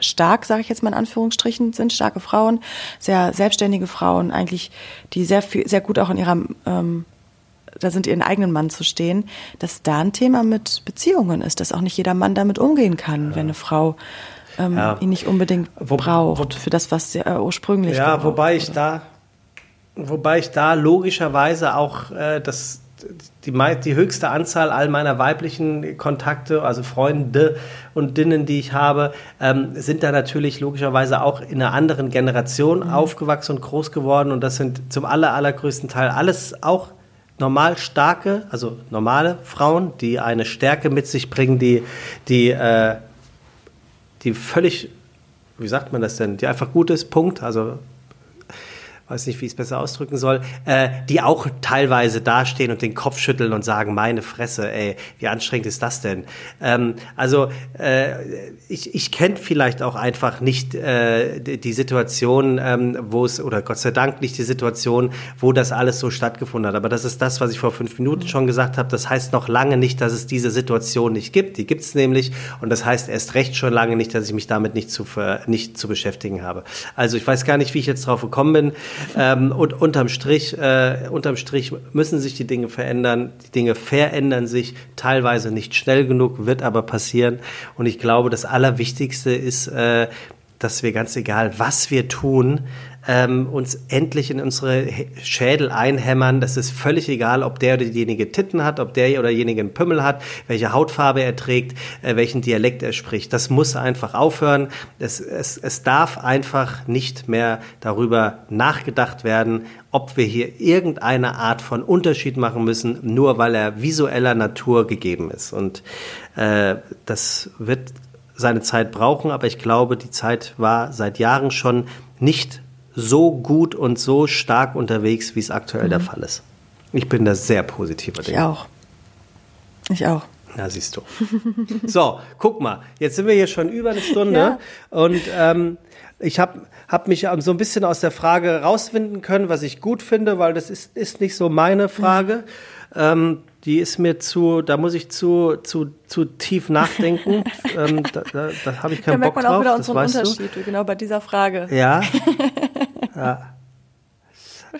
S2: stark, sage ich jetzt mal in Anführungsstrichen, sind starke Frauen, sehr selbstständige Frauen, eigentlich, die sehr viel, sehr gut auch in ihrer ähm, da sind ihren eigenen Mann zu stehen, dass da ein Thema mit Beziehungen ist, dass auch nicht jeder Mann damit umgehen kann, ja. wenn eine Frau ähm, ja. ihn nicht unbedingt wo, braucht wo, für das, was er ursprünglich
S1: Ja, gebraucht, wobei ich da, wobei ich da logischerweise auch äh, das die, die höchste Anzahl all meiner weiblichen Kontakte, also Freunde und Dinnen, die ich habe, ähm, sind da natürlich logischerweise auch in einer anderen Generation mhm. aufgewachsen und groß geworden. Und das sind zum aller, allergrößten Teil alles auch normal starke, also normale Frauen, die eine Stärke mit sich bringen, die, die, äh, die völlig, wie sagt man das denn, die einfach gut ist, Punkt. Also weiß nicht, wie ich es besser ausdrücken soll, äh, die auch teilweise dastehen und den Kopf schütteln und sagen, meine Fresse, ey, wie anstrengend ist das denn? Ähm, also äh, ich, ich kenne vielleicht auch einfach nicht äh, die Situation, ähm, wo es, oder Gott sei Dank nicht die Situation, wo das alles so stattgefunden hat. Aber das ist das, was ich vor fünf Minuten schon gesagt habe. Das heißt noch lange nicht, dass es diese Situation nicht gibt. Die gibt es nämlich. Und das heißt erst recht schon lange nicht, dass ich mich damit nicht zu, nicht zu beschäftigen habe. Also ich weiß gar nicht, wie ich jetzt drauf gekommen bin. Ähm, und unterm Strich, äh, unterm Strich müssen sich die Dinge verändern. Die Dinge verändern sich teilweise nicht schnell genug, wird aber passieren. Und ich glaube, das Allerwichtigste ist, äh, dass wir ganz egal, was wir tun, ähm, uns endlich in unsere Schädel einhämmern. Das ist völlig egal, ob der oder diejenige Titten hat, ob der oder diejenige einen Pümmel hat, welche Hautfarbe er trägt, äh, welchen Dialekt er spricht. Das muss einfach aufhören. Es, es, es darf einfach nicht mehr darüber nachgedacht werden, ob wir hier irgendeine Art von Unterschied machen müssen, nur weil er visueller Natur gegeben ist. Und äh, das wird seine Zeit brauchen, aber ich glaube, die Zeit war seit Jahren schon nicht so gut und so stark unterwegs, wie es aktuell mhm. der Fall ist. Ich bin da sehr positiver.
S2: Ich auch. Ich auch.
S1: Na, siehst du. so, guck mal, jetzt sind wir hier schon über eine Stunde ja. und ähm, ich habe hab mich so ein bisschen aus der Frage rausfinden können, was ich gut finde, weil das ist, ist nicht so meine Frage. Mhm. Ähm, die ist mir zu, da muss ich zu, zu, zu tief nachdenken. ähm, da da, da habe ich keinen Bock drauf. Da merkt man auch wieder unseren Unterschied,
S2: du. genau bei dieser Frage.
S1: Ja. ja.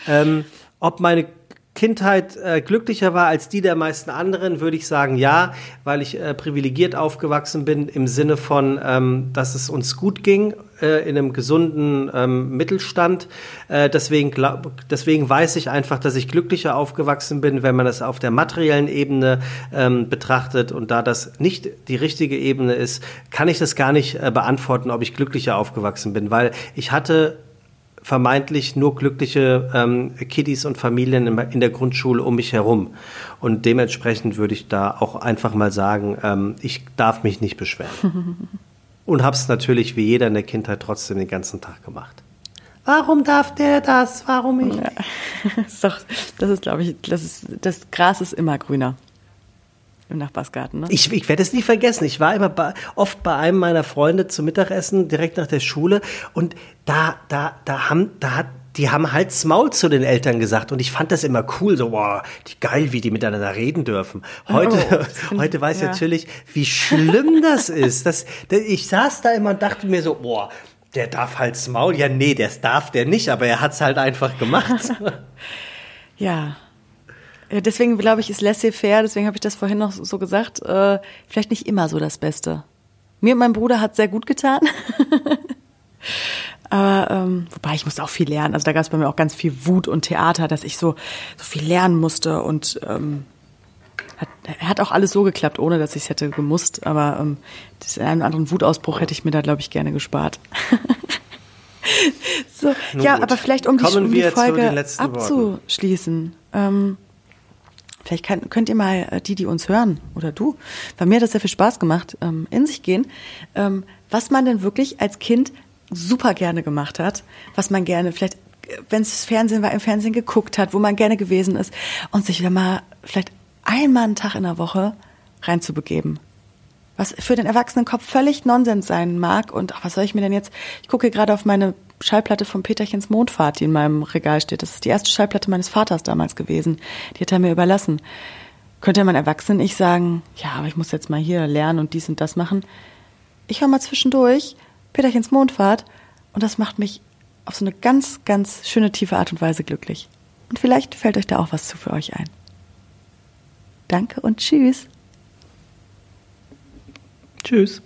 S1: Ähm, ob meine Kindheit äh, glücklicher war als die der meisten anderen, würde ich sagen ja, weil ich äh, privilegiert aufgewachsen bin im Sinne von, ähm, dass es uns gut ging äh, in einem gesunden ähm, Mittelstand. Äh, deswegen, glaub, deswegen weiß ich einfach, dass ich glücklicher aufgewachsen bin, wenn man das auf der materiellen Ebene ähm, betrachtet. Und da das nicht die richtige Ebene ist, kann ich das gar nicht äh, beantworten, ob ich glücklicher aufgewachsen bin, weil ich hatte vermeintlich nur glückliche ähm, Kiddies und Familien in, in, der Grundschule um mich herum. Und dementsprechend würde ich da auch einfach mal sagen, ähm, ich darf mich nicht beschweren. und habe es natürlich wie jeder in der Kindheit trotzdem den ganzen Tag gemacht. Warum darf der das? Warum ich? Ja.
S2: Das ist, doch, das ist glaube ich, das, ist, das Gras ist immer grüner im Nachbarsgarten. Ne?
S1: Ich, ich werde es nie vergessen. Ich war immer bei, oft bei einem meiner Freunde zum Mittagessen direkt nach der Schule und da, da, da haben, da hat die haben Hals Maul zu den Eltern gesagt und ich fand das immer cool, so boah, die geil, wie die miteinander reden dürfen. Heute, oh, heute weiß ich ja. natürlich, wie schlimm das ist. Das, ich saß da immer und dachte mir so, boah, der darf Hals Maul. Ja, nee, das darf der nicht, aber er hat's halt einfach gemacht.
S2: ja, Deswegen glaube ich, ist laissez-faire, deswegen habe ich das vorhin noch so gesagt, äh, vielleicht nicht immer so das Beste. Mir und mein Bruder hat sehr gut getan. Aber ähm, wobei ich musste auch viel lernen. Also da gab es bei mir auch ganz viel Wut und Theater, dass ich so so viel lernen musste und ähm, hat, hat auch alles so geklappt, ohne dass ich es hätte gemusst. Aber ähm, einen anderen Wutausbruch hätte ich mir da glaube ich gerne gespart. so, ja, gut. aber vielleicht um die, um die Folge abzuschließen. Ähm, Vielleicht kann, könnt ihr mal äh, die, die uns hören oder du, bei mir hat das sehr viel Spaß gemacht, ähm, in sich gehen, ähm, was man denn wirklich als Kind super gerne gemacht hat, was man gerne vielleicht, äh, wenn es Fernsehen war, im Fernsehen geguckt hat, wo man gerne gewesen ist und sich wieder mal vielleicht einmal einen Tag in der Woche reinzubegeben. Was für den Erwachsenenkopf völlig Nonsens sein mag und ach, was soll ich mir denn jetzt? Ich gucke gerade auf meine Schallplatte von Peterchens Mondfahrt, die in meinem Regal steht. Das ist die erste Schallplatte meines Vaters damals gewesen. Die hat er mir überlassen. Könnte man Erwachsenen ich sagen, ja, aber ich muss jetzt mal hier lernen und dies und das machen. Ich höre mal zwischendurch Peterchens Mondfahrt und das macht mich auf so eine ganz, ganz schöne, tiefe Art und Weise glücklich. Und vielleicht fällt euch da auch was zu für euch ein. Danke und tschüss.
S1: Tschüss.